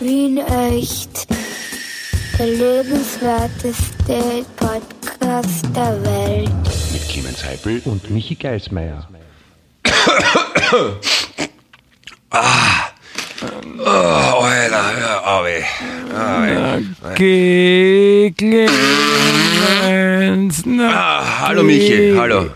Wien echt. Der lebenswerteste Podcast der Welt. Mit Clemens Heipel und Michi Geismeier. Oh, Alter, hör auf, ey. Ah, ey. Geh, Clemens. Na, Ah, hallo Michi, hallo.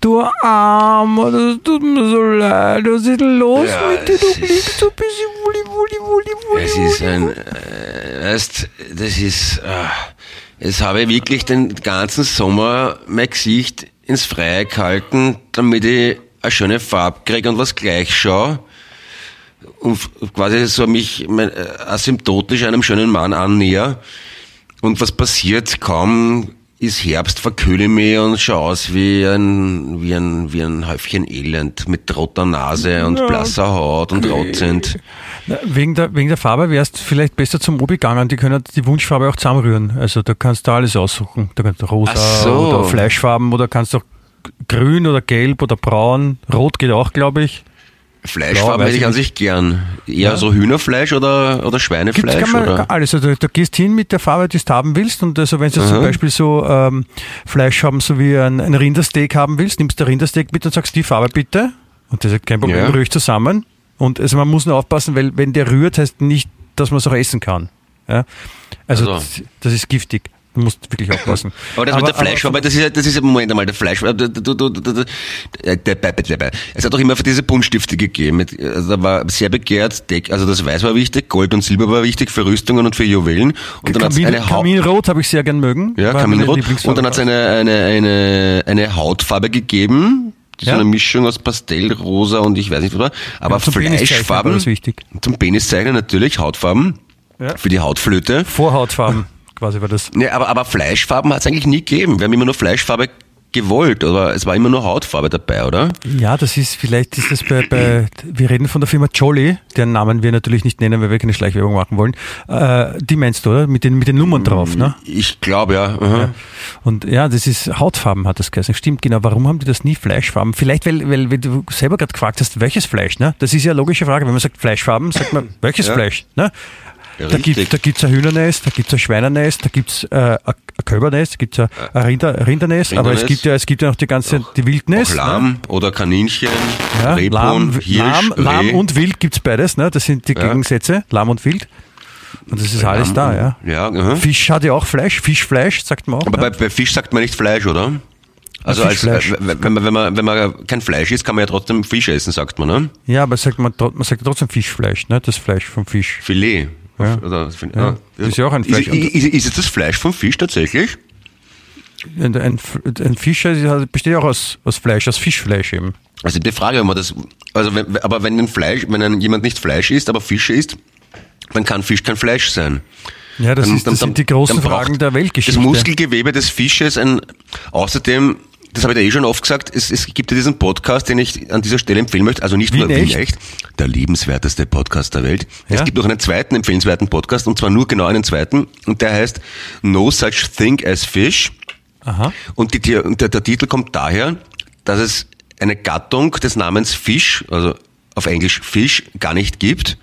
Du Armer, das tut mir so leid. Was ist denn los Ja, mit dir? es Du blickst so ein bisschen wulli, wulli, wulli, wulli. Es ist ein, äh, weißt, das ist, äh, jetzt habe ich wirklich den ganzen Sommer mein Gesicht ins Freie gehalten, damit ich eine schöne Farbe kriege und was gleich schaue. Und quasi so mich mein, äh, asymptotisch einem schönen Mann annäher. Und was passiert? Kaum ist Herbst, verkühle ich mich und schaue aus wie ein, wie ein, wie ein Häufchen Elend mit roter Nase und blasser Haut und rotzend. Na, Wegen der, wegen der Farbe wärst du vielleicht besser zum Obi gegangen. Die können die Wunschfarbe auch zusammenrühren. Also da kannst du alles aussuchen. Da kannst du rosa so. oder Fleischfarben oder kannst du auch grün oder gelb oder braun. Rot geht auch, glaube ich. Fleischfarben hätte ich an sich gern. Eher so Hühnerfleisch oder, oder Schweinefleisch? kann man, oder? alles. Also, du gehst hin mit der Farbe, die du haben willst. Und also, wenn du zum. Beispiel so ähm, Fleisch haben, so wie ein, ein Rindersteak haben willst, nimmst du Rindersteak mit und sagst die Farbe bitte. Und das ist kein Problem, Ja. rühre ich zusammen. Und also man muss nur aufpassen, weil wenn der rührt, heißt nicht, dass man es auch essen kann. Ja? Also, Also. das, das ist giftig. Du musst wirklich aufpassen. Aber das mit der Fleischfarbe, das ist, ja- das ist, Moment einmal, der du, äh, der, es hat doch immer für diese Buntstifte gegeben. Also da war sehr begehrt, also das Weiß war wichtig, Gold und Silber war wichtig für Rüstungen und für Juwelen. Und dann Kamin, eine Kaminrot habe ich sehr gern mögen. ja, Kaminrot. Und dann hat es eine, eine, eine, eine Hautfarbe gegeben, so Ja. eine Mischung aus Pastellrosa und ich weiß nicht was war. Aber Ja, zum Fleischfarben, zum Peniszeichnen natürlich, Hautfarben, Ja. für die Hautflöte. Vorhautfarben quasi war das. Nee, aber, aber Fleischfarben hat es eigentlich nie gegeben. Wir haben immer nur Fleischfarbe gewollt, aber es war immer nur Hautfarbe dabei, oder? Ja, das ist, vielleicht ist das bei, bei wir reden von der Firma Jolly, deren Namen wir natürlich nicht nennen, weil wir keine Schleichwerbung machen wollen. Äh, die meinst du, oder? Mit den, mit den Nummern drauf, ne? Ich glaube ja. aha. Und ja, das ist Hautfarben hat das geheißen. Stimmt, genau. Warum haben die das nie Fleischfarben? Vielleicht, weil, weil, weil du selber gerade gefragt hast, welches Fleisch, ne? Das ist ja eine logische Frage. Wenn man sagt Fleischfarben, sagt man, welches Ja. Fleisch, ne? Ja, Da gibt da gibt's ein Hühnernest, da gibt's ein Schweinernest, da gibt's äh, ein Kälbernest, da gibt's ein, ein Rinder, Rindernest, aber es Rindernest. gibt ja es gibt ja noch die ganze die Wildnest. Auch ne? Lamm oder Kaninchen, Ja, Rebhuhn, Lamm, Hirsch, Lamm, Lamm Reh. und Wild gibt's beides, ne? Das sind die Ja. Gegensätze, Lamm und Wild. Und das ist alles Lamm da, und- ja. Ja, aha. Fisch hat ja auch Fleisch, Fischfleisch, sagt man auch. Aber ne? bei, bei Fisch sagt man nicht Fleisch, oder? Also als, äh, wenn, man, wenn, man, wenn man kein Fleisch isst, kann man ja trotzdem Fisch essen, sagt man, ne? ja, aber sagt man, man sagt trotzdem Fischfleisch, ne? Das Fleisch vom Fisch. Filet. Ja. Oder, Ja. Das ist ja auch ein Fleisch. Ist, ist, ist es das Fleisch vom Fisch tatsächlich? Ein, ein, ein Fisch besteht ja auch aus, aus Fleisch, aus Fischfleisch eben. Also die Frage, wenn man das, also wenn, aber wenn ein Fleisch, wenn ein, jemand nicht Fleisch isst, aber Fische isst, dann kann Fisch kein Fleisch sein. Ja, das, Dann- ist, dann- das sind die großen dann Fragen der Weltgeschichte. Das Muskelgewebe des Fisches ein, außerdem, das habe ich dir eh schon oft gesagt, es, es gibt ja diesen Podcast, den ich an dieser Stelle empfehlen möchte, also nicht Wien nur Wien echt? echt, der liebenswerteste Podcast der Welt. Ja? Es gibt noch einen zweiten empfehlenswerten Podcast, und zwar nur genau einen zweiten, und der heißt No Such Thing as Fish. Aha. Und, die, und der, der Titel kommt daher, dass es eine Gattung des Namens Fisch, also auf Englisch Fisch, gar nicht gibt,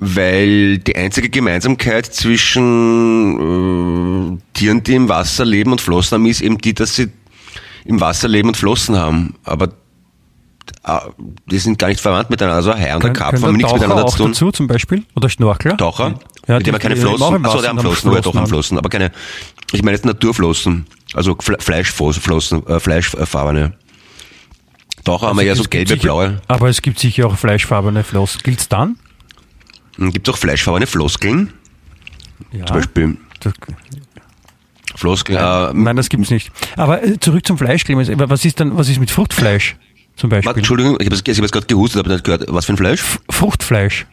weil die einzige Gemeinsamkeit zwischen äh, Tieren, die im Wasser leben und Flossen haben, ist eben die, dass sie im Wasser leben und Flossen haben. Aber äh, die sind gar nicht verwandt miteinander. Also ein Hai und Können, Karpfen haben nichts miteinander auch zu tun. dazu zum Beispiel? Oder Schnorchler? Taucher? Ja, mit die- er keine die- die Flossen. Achso, der haben haben Flossen, nur doch haben Flossen. Aber keine. Ich meine jetzt Naturflossen, also Fle- Fleischflossen, äh, Fleischfarbene. Taucher haben wir ja so Also Es gelbe, sicher- blaue. Aber es gibt sicher auch fleischfarbene Flossen. Gilt's dann? Gibt es auch fleischfarbene Floskeln? Ja. Zum Beispiel Das, Floskeln. Äh, nein, das gibt's nicht. Aber äh, zurück zum Fleisch, Clemens. Was ist dann, was ist mit Fruchtfleisch zum Beispiel? Entschuldigung, ich habe ich hab gerade gehustet, aber nicht gehört. Was für ein Fleisch? Fruchtfleisch.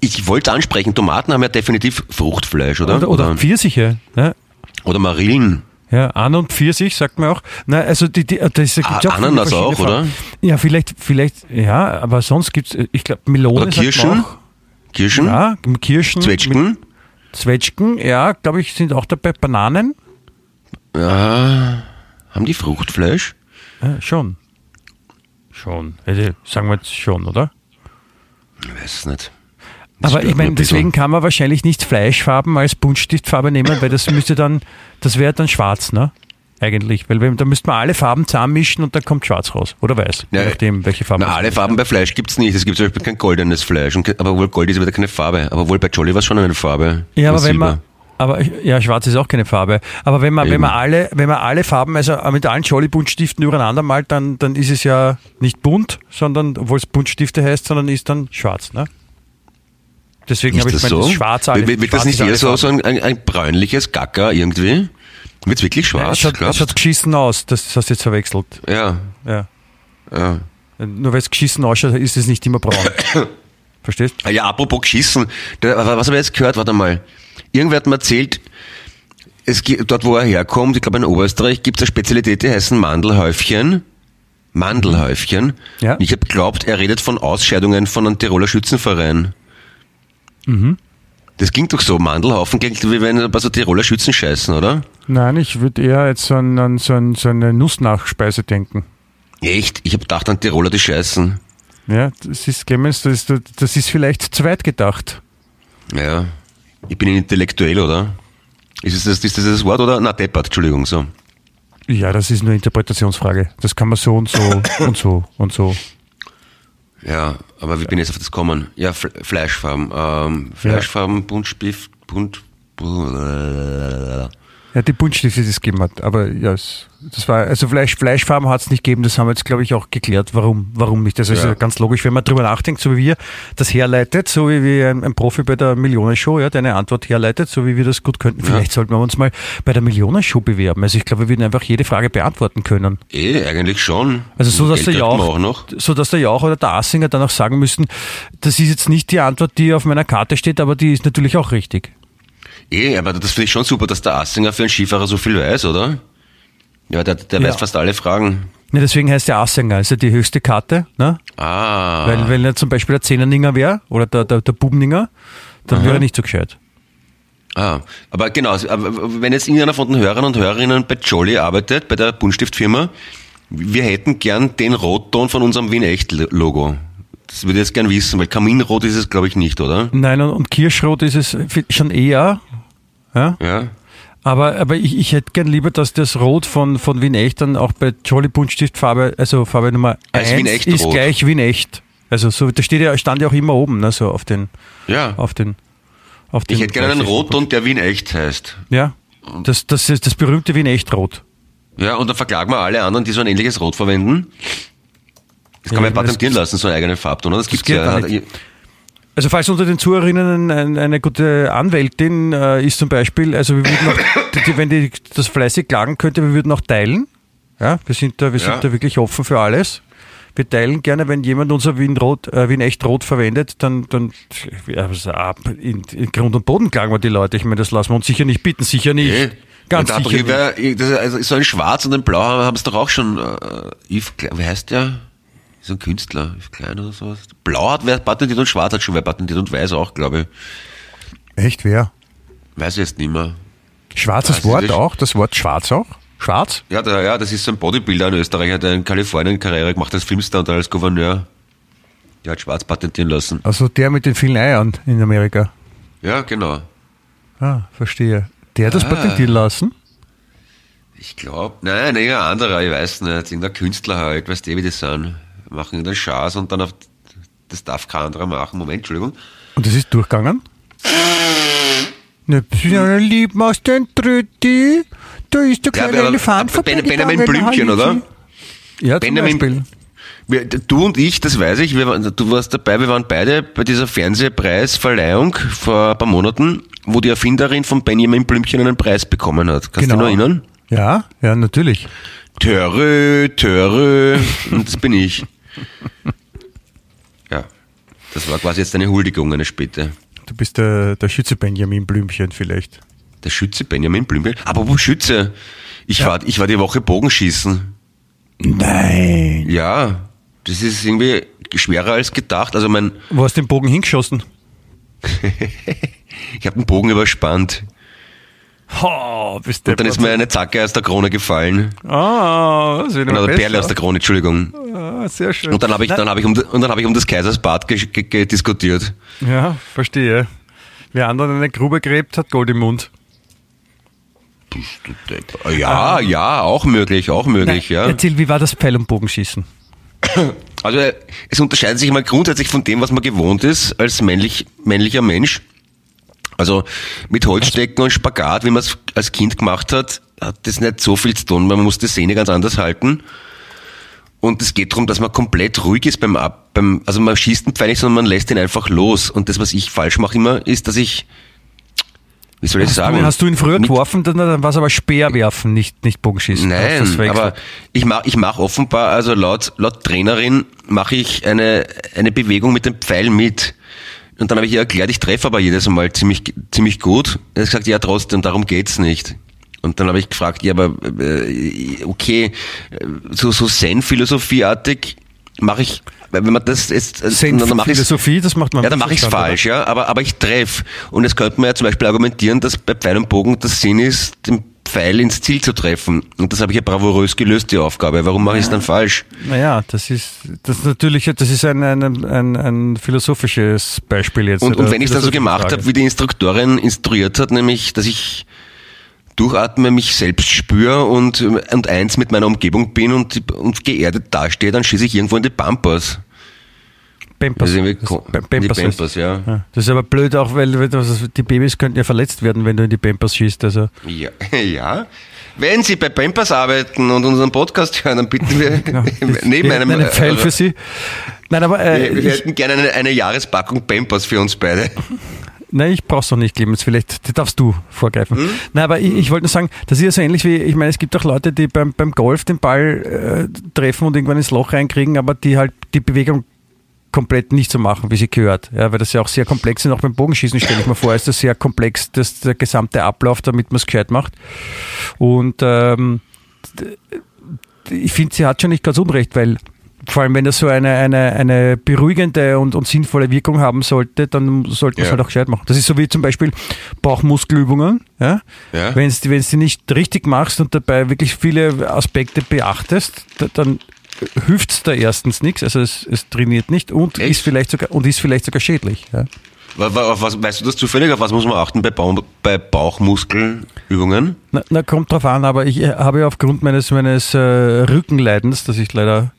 Ich wollte ansprechen, Tomaten haben ja definitiv Fruchtfleisch, oder? Oder, oder Pfirsiche. Ne? oder Marillen. Ja, An- und Pfirsich, sagt man auch. Na, also die, die, das gibt's Ah, ja auch Ananas auch, oder? Farben. Ja, vielleicht, vielleicht, ja, aber sonst gibt's, äh, ich glaube, Melone Oder Kirschen? Kirschen? Ja, Kirschen. Zwetschgen? Zwetschgen, ja, glaube ich, sind auch dabei. Bananen? Ja. Haben die Fruchtfleisch? Ja, schon. Schon. Also, sagen wir jetzt schon, oder? Ich weiß es nicht. Das Aber ich meine, deswegen kann man wahrscheinlich nicht Fleischfarben als Buntstiftfarbe nehmen, weil das müsste dann, das wäre dann schwarz, ne? Eigentlich. Weil wenn, da müsste man alle Farben zusammenmischen und dann kommt schwarz raus. Oder weiß. Ja, je nachdem, welche Farben. Na, alle Farben bei Fleisch gibt's nicht. Es gibt zum Beispiel kein goldenes Fleisch. Und, aber wohl Gold ist wieder keine Farbe. Aber wohl bei Jolly war es schon eine Farbe. Ja, aber Und wenn Silber. man, aber ja, schwarz ist auch keine Farbe. Aber wenn man, wenn Eben. man alle, wenn man alle Farben, also mit allen Jolly Buntstiften übereinander malt, dann, dann ist es ja nicht bunt, sondern, obwohl es Buntstifte heißt, sondern ist dann schwarz, ne? Deswegen habe ich das gemeint, so? das schwarz alle. wird, wird das nicht eher so, so ein, ein, bräunliches Gacker irgendwie? Wird's wirklich Ja, schwarz? es schaut, es schaut geschissen aus, das hast du jetzt verwechselt. ja, Ja. ja. Nur weil es geschissen ausschaut, ist es nicht immer braun. Verstehst? Ah Ja, apropos geschissen. Was habe ich jetzt gehört? Warte mal. Irgendwer hat mir erzählt, es gibt, dort wo er herkommt, ich glaube in Oberösterreich, gibt es eine Spezialität, die heißen Mandelhäufchen. Mandelhäufchen. Ja. Ich habe geglaubt, er redet von Ausscheidungen von einem Tiroler Schützenverein. Mhm. Das klingt doch so. Mandelhaufen klingt wie wenn ein paar so Tiroler Schützen scheißen, oder? Nein, ich würde eher jetzt an, an so, an, so eine Nussnachspeise denken. Echt? Ich habe gedacht an Tiroler, die scheißen. Ja, das ist, das ist, das ist vielleicht zu weit gedacht. Ja. Ich bin ein Intellektuell, oder? Ist, das, ist das das Wort oder? Na, deppert, Entschuldigung, so. Ja, das ist nur Interpretationsfrage. Das kann man so und so und so und so. Ja, aber wie bin ich jetzt auf das gekommen? Ja, Fle Fleischfarben. Ähm, Fleischfarben, Buntstift, Bunt... Ja, die Buntstifte, die es gegeben hat. Aber ja, es, das war, also Fleisch, Fleischfarben hat es nicht gegeben. Das haben wir jetzt, glaube ich, auch geklärt, warum, warum nicht. Das ist Ja. ja ganz logisch, wenn man drüber nachdenkt, so wie wir das herleitet, so wie wir ein, ein Profi bei der Millionenshow, ja, deine Antwort herleitet, so wie wir das gut könnten. Vielleicht sollten wir uns mal bei der Millionenshow bewerben. Also ich glaube, wir würden einfach jede Frage beantworten können. Eh, eigentlich schon. Also so, dass der Jauch, auch noch. so dass der Jauch oder der Assinger dann auch sagen müssen, das ist jetzt nicht die Antwort, die auf meiner Karte steht, aber die ist natürlich auch richtig. Eh, aber das finde ich schon super, dass der Assinger für einen Skifahrer so viel weiß, oder? Ja, der, der Ja. weiß fast alle Fragen. Ja, deswegen heißt der Assinger, also die höchste Karte, ne? Ah. Weil, wenn er zum Beispiel der Zehnerninger wäre oder der, der, der Bubeninger, dann wäre er nicht so gescheit. Ah, aber genau, aber wenn jetzt irgendeiner von den Hörern und Hörerinnen bei Jolly arbeitet, bei der Buntstiftfirma, wir hätten gern den Rotton von unserem Wien-Echt-Logo. Das würde ich jetzt gern wissen, weil Kaminrot ist es, glaube ich, nicht, oder? Nein, und, und Kirschrot ist es schon eher. Ja? Ja. Aber, aber ich, ich hätte gern lieber, dass das Rot von, von Wien Echt dann auch bei Jolly Buntstiftfarbe, also Farbe Nummer Als 1 Wien Echt ist Rot. gleich Wien Echt. Also so, da steht ja, stand ja auch immer oben, ne, so auf den, Ja. auf den, auf den. Ich hätte gerne einen Rotton, der Wien-Echt heißt. Ja. Das, das ist das berühmte Wien Echt Rot. Ja, und dann verklagen wir alle anderen, die so ein ähnliches Rot verwenden. Das kann Ja, man patentieren das- lassen, so eine eigene Farbton, oder? Das gibt's geht ja. Also falls unter den Zuhörerinnen ein, eine gute Anwältin äh, ist zum Beispiel, also wir würden auch, wenn die das fleißig klagen könnte, wir würden auch teilen. Ja, wir sind da, wir Ja. sind da wirklich offen für alles. Wir teilen gerne, wenn jemand unser Wien Rot, äh, Wien echt Rot verwendet, dann, dann also ab, in, in Grund und Boden klagen wir die Leute. Ich meine, das lassen wir uns sicher nicht bieten, sicher nicht. Eh. Ganz sicher doch nicht. das ist also so ein Schwarz und ein Blau haben es doch auch schon. Äh, Yves wie heißt der? So ein Künstler, Yves Klein oder sowas. Blau hat wer patentiert und Schwarz hat schon wer patentiert und Weiß auch, glaube ich. Echt, wer? Weiß ich jetzt nicht mehr. Schwarzes Das ist Wort auch? Das Wort schwarz auch? Schwarz? Ja, der, ja, das ist so ein Bodybuilder in Österreich, der in Kalifornien Karriere gemacht als Filmstar und als Gouverneur. Der hat Schwarz patentieren lassen. Also der mit den vielen Eiern in Amerika. Ja, genau. Ah, verstehe. Der hat das Ah. patentieren lassen? Ich glaube, nein, nein, ein anderer, ich weiß nicht, irgendein Künstler halt, weißt du, wie die sind. Machen irgendeinen Schaß und dann auf, das darf kein anderer machen. Moment, Entschuldigung. Und das ist durchgegangen? Ne, ja, lieben aus den Tröti, da ist der Ja, kleine aber- Elefant Ben- Benjamin Blümchen, oder? Ja, zum Benjamin- Beispiel. Wir, du und ich, das weiß ich, wir, du warst dabei, wir waren beide bei dieser Fernsehpreisverleihung vor ein paar Monaten, wo die Erfinderin von Benjamin Blümchen einen Preis bekommen hat. Kannst du Genau. dich noch erinnern? Ja, ja, natürlich. Törö, Törö, und das bin ich. Ja, das war quasi jetzt eine Huldigung, eine späte. Du bist der, der Schütze Benjamin Blümchen vielleicht. Der Schütze Benjamin Blümchen. Aber wo Schütze? Ich, war, ich war die Woche Bogenschießen. Nein. Ja, das ist irgendwie schwerer als gedacht. Also mein, Wo hast du den Bogen hingeschossen? ich habe den Bogen überspannt. Oh, bist Und dann ist mir eine Zacke aus der Krone gefallen. Ah, das wird Oder Perle aus der Krone, Entschuldigung. Ah, sehr schön. Und dann habe ich, dann habe ich um, und dann habe ich um das Kaisersbad diskutiert. Ja, verstehe. Wer anderen eine Grube gräbt, hat Gold im Mund. Ja, ja, auch möglich, auch möglich, ja. Erzähl, wie war das Pfeil- und Bogenschießen? Also äh, es unterscheidet sich mal grundsätzlich von dem, was man gewohnt ist als männlich, männlicher Mensch. Also mit Holzstecken und Spagat, wie man es als Kind gemacht hat, hat das nicht so viel zu tun. Man muss die Sehne ganz anders halten. Und es geht darum, dass man komplett ruhig ist beim Ab, beim, also man schießt den Pfeil nicht, sondern man lässt ihn einfach los. Und das, was ich falsch mache immer, ist, dass ich, wie soll ich sagen? Hast du ihn früher geworfen, dann, dann war es aber Speerwerfen, nicht, nicht Bogenschießen. Hast Nein, aber ich mache ich mach offenbar, also laut, laut Trainerin mache ich eine, eine Bewegung mit dem Pfeil mit. Und dann habe ich ihr erklärt, ich treffe aber jedes Mal ziemlich, ziemlich gut. Er hat gesagt, ja trotzdem, darum geht's nicht. Und dann habe ich gefragt, ja, aber äh, okay, äh, so, so Zen-Philosophieartig mache ich, wenn man das jetzt, äh, Zen- dann mache ich's- Philosophie, das macht man ja, dann mache ich es falsch, ja, aber, aber ich treffe. Und es könnte man ja zum Beispiel argumentieren, dass bei Pfeil und Bogen der Sinn ist, den Pfeil ins Ziel zu treffen. Und das habe ich ja bravourös gelöst, die Aufgabe. Warum mache ich es dann falsch? Naja, das ist, das ist natürlich, das ist ein, ein, ein, ein philosophisches Beispiel jetzt. Und, und wenn ich es dann so gemacht habe, wie die Instruktorin instruiert hat, nämlich, dass ich durchatme, mich selbst spüre und, und eins mit meiner Umgebung bin und, und geerdet dastehe, dann schieße ich irgendwo in die Pampers. Pampers. Das ist irgendwie Das- ko- Pam- in die Pampers Pampers, ja. Ja, Das ist aber blöd auch, weil weil das, die Babys könnten ja verletzt werden, wenn du in die Pampers schießt. Also Ja, ja. Wenn Sie bei Pampers arbeiten und unseren Podcast hören, dann bitten wir neben wir einem hätten einen Pfeil äh, für Sie. Nein, aber äh, Wir, wir ich, hätten gerne eine, eine Jahrespackung Pampers für uns beide. nein, ich brauch's noch nicht, Clemens. Vielleicht darfst du vorgreifen. Hm? Nein, aber ich, ich wollte nur sagen, das ist ja so ähnlich wie, ich meine, es gibt auch Leute, die beim, beim Golf den Ball äh, treffen und irgendwann ins Loch reinkriegen, aber die halt die Bewegung komplett nicht so machen, wie sie gehört. Ja, weil das ja auch sehr komplex ist. Auch beim Bogenschießen stelle ich mir vor, ist das sehr komplex, das, der gesamte Ablauf, damit man es gescheit macht. Und ähm, ich finde, sie hat schon nicht ganz unrecht, weil vor allem, wenn das so eine, eine, eine beruhigende und, und sinnvolle Wirkung haben sollte, dann sollte man es Ja. halt auch gescheit machen. Das ist so wie zum Beispiel Bauchmuskelübungen. Ja? Ja. Wenn du die, nicht richtig machst und dabei wirklich viele Aspekte beachtest, da- dann hilft da erstens nichts, also es, es trainiert nicht und Echt? ist vielleicht sogar und ist vielleicht sogar schädlich. Ja? Auf was, weißt du das zufällig? Auf was muss man achten bei, Bau, bei Bauchmuskelübungen? Na, na, kommt drauf an, aber ich äh, habe ja aufgrund meines, meines äh, Rückenleidens, das ich leider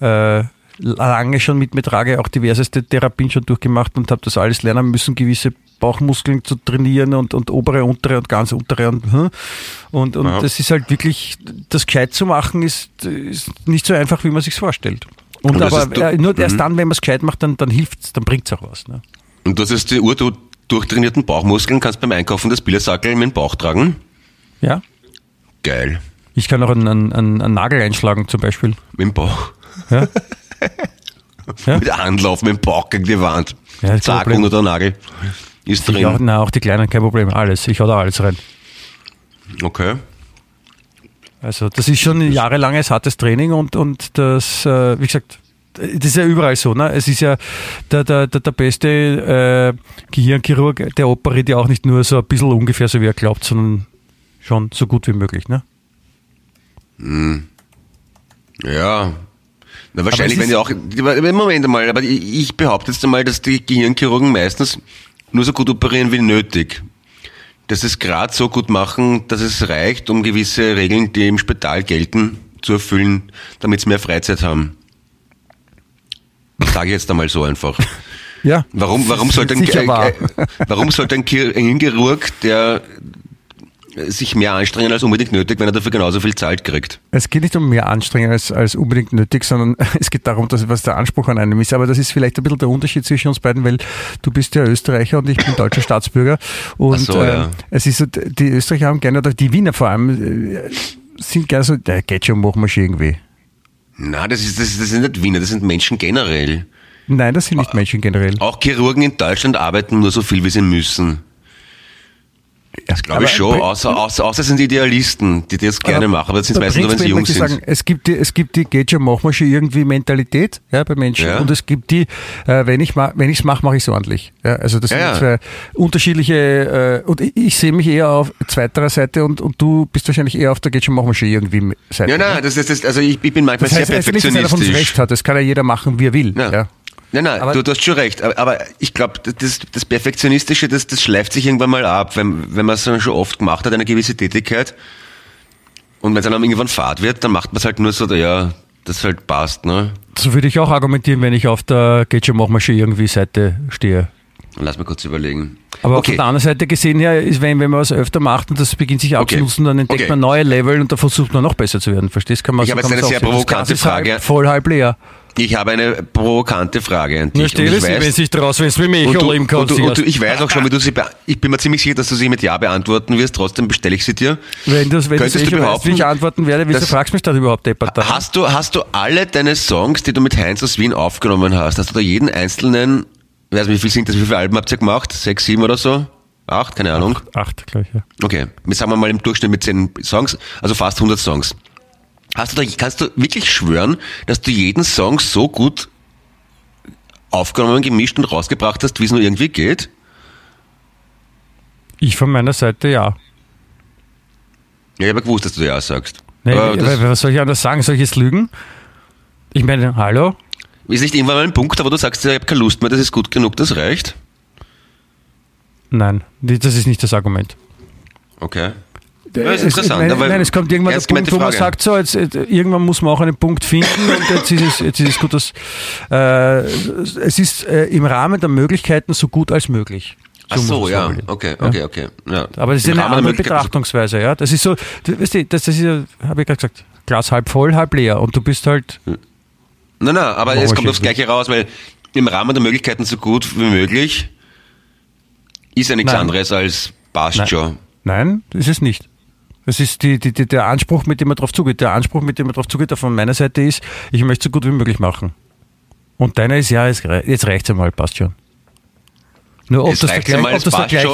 äh, lange schon mit mir trage, auch diverseste Therapien schon durchgemacht und habe das alles lernen müssen, gewisse Bauchmuskeln zu trainieren und, und obere, untere und ganz untere und hm. und, und Ja. das ist halt wirklich, das gescheit zu machen ist, ist nicht so einfach, wie man sich vorstellt. Und, Und aber ist äh, nur erst Mhm. dann, wenn man es gescheit macht, dann, dann hilft's, dann bringt's auch was. Ne? Und das ist die Uhr, du durchtrainierten Bauchmuskeln, kannst beim Einkaufen das Billersackel in den Bauch tragen. Ja. Geil. Ich kann auch einen, einen, einen Nagel einschlagen zum Beispiel. Mit dem Bauch. Ja. Ja? Mit Anlauf, mit dem Bauch gegen die Wand. Ja, Zack, unter der Nagel. Ist drin. na, auch die Kleinen, kein Problem, alles. Ich hau da alles rein. Okay. Also das ist schon ein jahrelanges hartes Training und, und das, äh, wie gesagt, das ist ja überall so. Ne? Es ist ja der, der, der, der beste äh, Gehirnchirurg, der operiert ja auch nicht nur so ein bisschen ungefähr so, wie er glaubt, sondern schon so gut wie möglich. Ne? Ja. Na, wahrscheinlich, wenn die auch, Moment einmal, aber ich ich behaupte jetzt einmal, dass die Gehirnchirurgen meistens nur so gut operieren wie nötig. Dass es gerade so gut machen, dass es reicht, um gewisse Regeln, die im Spital gelten, zu erfüllen, damit sie mehr Freizeit haben. Sage ich jetzt einmal so einfach. Ja. Warum, warum sollte ein, äh, warum sollte ein Chirurg, der sich mehr anstrengen als unbedingt nötig, wenn er dafür genauso viel Zahlt kriegt? Es geht nicht um mehr Anstrengung als, als unbedingt nötig, sondern es geht darum, dass, was der Anspruch an einem ist. Aber das ist vielleicht ein bisschen der Unterschied zwischen uns beiden, weil du bist ja Österreicher und ich bin deutscher Staatsbürger. Und so, ja. äh, es ist so, die Österreicher haben gerne, oder die Wiener vor allem, äh, sind gerne so, der geht schon, machen wir schon irgendwie. Na, das ist, das, ist- das sind nicht Wiener, das sind Menschen generell. Nein, das sind nicht Menschen generell. Auch Chirurgen in Deutschland arbeiten nur so viel, wie sie müssen. Das glaube ich schon, außer, außer, außer es sind Idealisten, die das gerne machen, aber das sind meistens nur, wenn sie jung sind. Sagen, es gibt die, es gibt die, geht schon, machen wir schon irgendwie Mentalität, ja, bei Menschen. Ja. Und es gibt die, äh, wenn ich ma, wenn ich's mache, mache ich es ordentlich. Ja, also das ja, sind zwei unterschiedliche, äh, und ich, ich sehe mich eher auf zweiterer Seite und, und du bist wahrscheinlich eher auf der geht schon, machen wir schon irgendwie Seite. Ja, nein, das ist, das, also ich, ich bin manchmal das heißt, sehr perfektionistisch. Nicht, dass einer von Recht hat, das kann ja jeder machen, wie er will. Ja. Nein, nein, aber, du, du hast schon recht. Aber, aber ich glaube, das, das Perfektionistische, das, das schleift sich irgendwann mal ab, wenn, wenn man es schon oft gemacht hat, eine gewisse Tätigkeit. Und wenn es dann irgendwann fad wird, dann macht man es halt nur so, ja, das halt passt, ne? So würde ich auch argumentieren, wenn ich auf der schon irgendwie Seite stehe. Lass mal kurz überlegen. Aber okay. von der anderen Seite gesehen her, ist, wenn, wenn man was öfter macht und das beginnt sich abzunutzen, okay. dann entdeckt okay. man neue Level und da versucht man noch besser zu werden. Verstehst? Kann man ich so, habe jetzt eine sehr provokante Frage. Halb, voll halb leer. Ich habe eine provokante Frage an dich. Na, stell es, wenn sich draus, wenn es mit mich und du, im und, du, und du, Ich weiß auch schon, wie du sie ich bin mir ziemlich sicher, dass du sie mit Ja beantworten wirst, trotzdem bestelle ich sie dir. Wenn, das, wenn Könntest du, du weißt, wie ich antworten werde, wieso fragst du mich da überhaupt deppert? Hast du, hast du alle deine Songs, die du mit Heinz aus Wien aufgenommen hast, hast du da jeden einzelnen, weiß nicht, wie viel sind das, wie viele Alben habt ihr gemacht? Sechs, sieben oder so? Acht, keine Ahnung. Acht, acht gleich, ja. Okay, wir sagen wir mal im Durchschnitt mit zehn Songs, also fast 100 Songs. Hast du da, kannst du wirklich schwören, dass du jeden Song so gut aufgenommen, gemischt und rausgebracht hast, wie es nur irgendwie geht? Ich von meiner Seite ja. Ja, ich habe gewusst, dass du ja sagst. Nee, was soll ich anders sagen? Soll ich jetzt lügen? Ich meine, hallo? Ist nicht irgendwann mal ein Punkt, aber du sagst, ich habe keine Lust mehr, das ist gut genug, das reicht? Nein, das ist nicht das Argument. Okay. Das ist interessant. Nein, nein, es kommt irgendwann der Punkt, wo man sagt, so, jetzt, irgendwann muss man auch einen Punkt finden und jetzt ist es, jetzt ist es gut, dass äh, es ist äh, im Rahmen der Möglichkeiten so gut als möglich. So Ach so, ja, okay, okay, okay. Ja. Aber das ist Im eine Rahmen andere Betrachtungsweise, ja. Das ist so, weißt du, das, das ist ja, habe ich gerade gesagt, Glas halb voll, halb leer und du bist halt. Nein, nein, aber es kommt aufs Gleiche raus, weil im Rahmen der Möglichkeiten so gut wie möglich ist ja nichts nein. anderes als passt nein. schon. Nein, ist es nicht. Das ist die, die, die, der Anspruch, mit dem man drauf zugeht. Der Anspruch, mit dem man drauf zugeht, der von meiner Seite ist, ich möchte so gut wie möglich machen. Und deiner ist, ja, jetzt, reicht es einmal, passt schon. Nur ob es das, der gleich, ob das der gleich,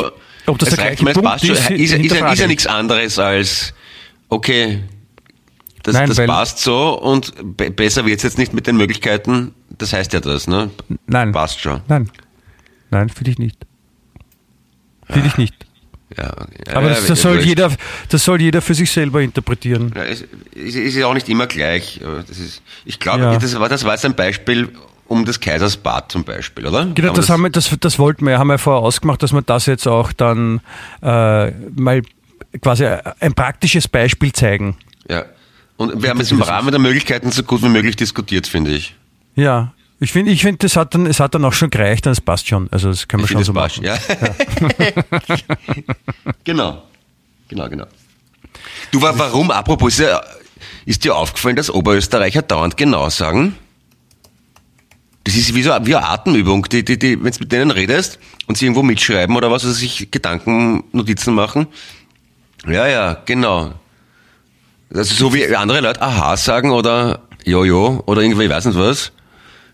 ob das der gleiche Punkt ist, ist, ist, ist, ja, ist ja nichts anderes als, okay, das, Nein, das passt so und be besser wird es jetzt nicht mit den Möglichkeiten. Das heißt ja das, ne? Nein. Passt schon. Nein. Nein, finde ich nicht. Finde ich nicht. Ja, Aber das, das, soll jeder, das soll jeder für sich selber interpretieren. Ja, es, es ist ja auch nicht immer gleich. Das ist, ich glaube, ja. das, war, das war jetzt ein Beispiel um des Kaisers Bad zum Beispiel, oder? Genau, das, das, haben wir, das, das wollten wir, haben wir vorher ausgemacht, dass wir das jetzt auch dann äh, mal quasi ein praktisches Beispiel zeigen. Ja. Und wir haben es im Rahmen der Möglichkeiten so gut wie möglich diskutiert, finde ich. Ja, ich finde, ich finde, das hat dann, es hat dann auch schon gereicht, und es passt schon. Also das können wir ich schon so passt, machen. Ja. ja. genau, genau, genau. Du, warum, apropos, ist, dir aufgefallen, dass Oberösterreicher dauernd genau sagen? Das ist wie so wie eine Atemübung, die, die, die, wenn du mit denen redest und sie irgendwo mitschreiben oder was, oder sich Gedanken, Notizen machen. Ja, ja, genau. Also so wie andere Leute Aha sagen oder Jojo oder irgendwie, ich weiß nicht was.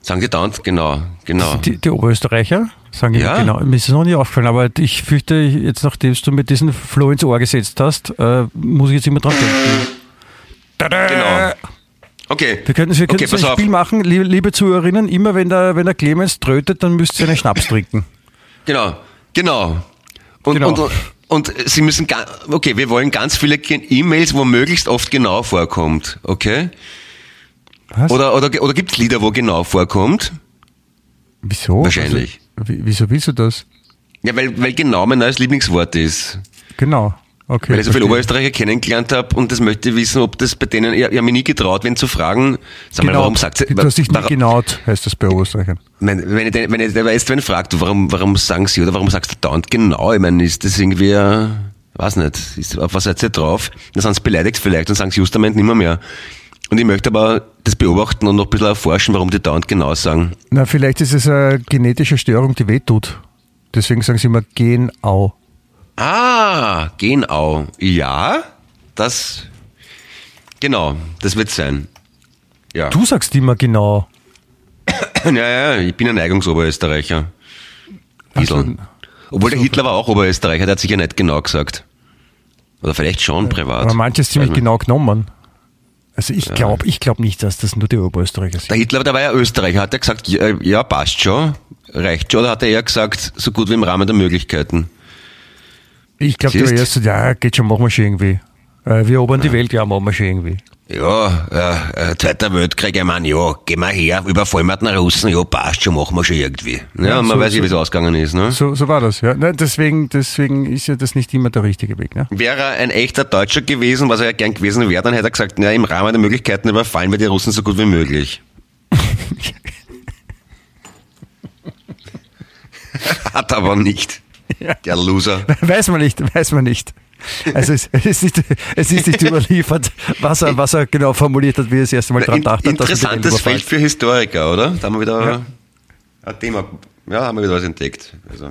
Sagen die dauernd, genau, genau. Die, die Oberösterreicher sagen ja. genau. Mir ist es noch nie aufgefallen, aber ich fürchte, jetzt nachdem du mir diesen Flow ins Ohr gesetzt hast, äh, muss ich jetzt immer dran denken. Tada! Genau. Okay. Wir könnten, wir okay, ein Spiel machen, liebe, liebe, Zuhörerinnen, immer wenn der, wenn der Clemens trötet, dann müsst ihr einen Schnaps trinken. Genau, genau. Und, genau. und, und Sie müssen, okay, wir wollen ganz viele E-Mails, wo möglichst oft genau vorkommt, okay? Was? Oder, oder, oder gibt es Lieder, wo genau vorkommt? Wieso? Wahrscheinlich. Also, wieso willst du das? Ja, weil, weil genau mein neues Lieblingswort ist. Genau. Okay, weil ich so viele Oberösterreicher kennengelernt habe und das möchte wissen, ob das bei denen, ich, ich habe mich nie getraut, wenn zu fragen, sag mal, warum sagt sie, Du hast dich nicht genaut, heißt das bei Oberösterreichern. Wenn, wenn, ich, wenn ich, wenn ich wenn fragt, warum, warum sagen sie oder warum sagst du dauernd genau? Ich meine, ist das irgendwie, äh, weiß nicht, ist, auf was seid ihr drauf? Dann sind sie beleidigt vielleicht und sagen sie justament nimmer mehr. Und ich möchte aber das beobachten und noch ein bisschen erforschen, warum die dauernd genau sagen. Na, vielleicht ist es eine genetische Störung, die wehtut. Deswegen sagen sie immer Genau. Ah, Genau. Ja, das, genau, das wird sein. Ja. Du sagst immer genau. ja, ja, ich bin ein Neigungsoberösterreicher. Bisschen. Obwohl der Hitler war auch Oberösterreicher, der hat sich ja nicht genau gesagt. Oder vielleicht schon privat. Aber manches ziemlich genau genommen. Also ich glaube ich glaub nicht, dass das nur die Oberösterreicher sind. Der Hitler, der war ja Österreicher, hat er gesagt, ja, ja, passt schon, reicht schon, oder hat er eher gesagt, so gut wie im Rahmen der Möglichkeiten? Ich glaube, der war Siehst? erst so, ja, geht schon, machen wir schon irgendwie. Äh, Wir erobern die Welt, ja, machen wir schon irgendwie. Ja, äh, äh, Zweiter Weltkrieg, ich meine, ja, gehen wir her, überfallen wir den Russen, ja, passt schon, machen wir schon irgendwie. Ja, Ja, man so- weiß ja, so- wie es ausgegangen ist, ne? So, so war das, ja. Nein, deswegen, deswegen ist ja das nicht immer der richtige Weg. Ne? Wäre er ein echter Deutscher gewesen, was er ja gern gewesen wäre, dann hätte er gesagt, na, im Rahmen der Möglichkeiten überfallen wir die Russen so gut wie möglich. Hat aber nicht. Der Loser. Weiß man nicht, weiß man nicht. Also es, es, ist, nicht, es ist nicht überliefert, was er, was er genau formuliert hat, wie er das erste Mal dran In, dachte. er interessantes. Feld für Historiker, oder? Da haben wir wieder Ja. ein Thema, ja, haben wir wieder was entdeckt. Also,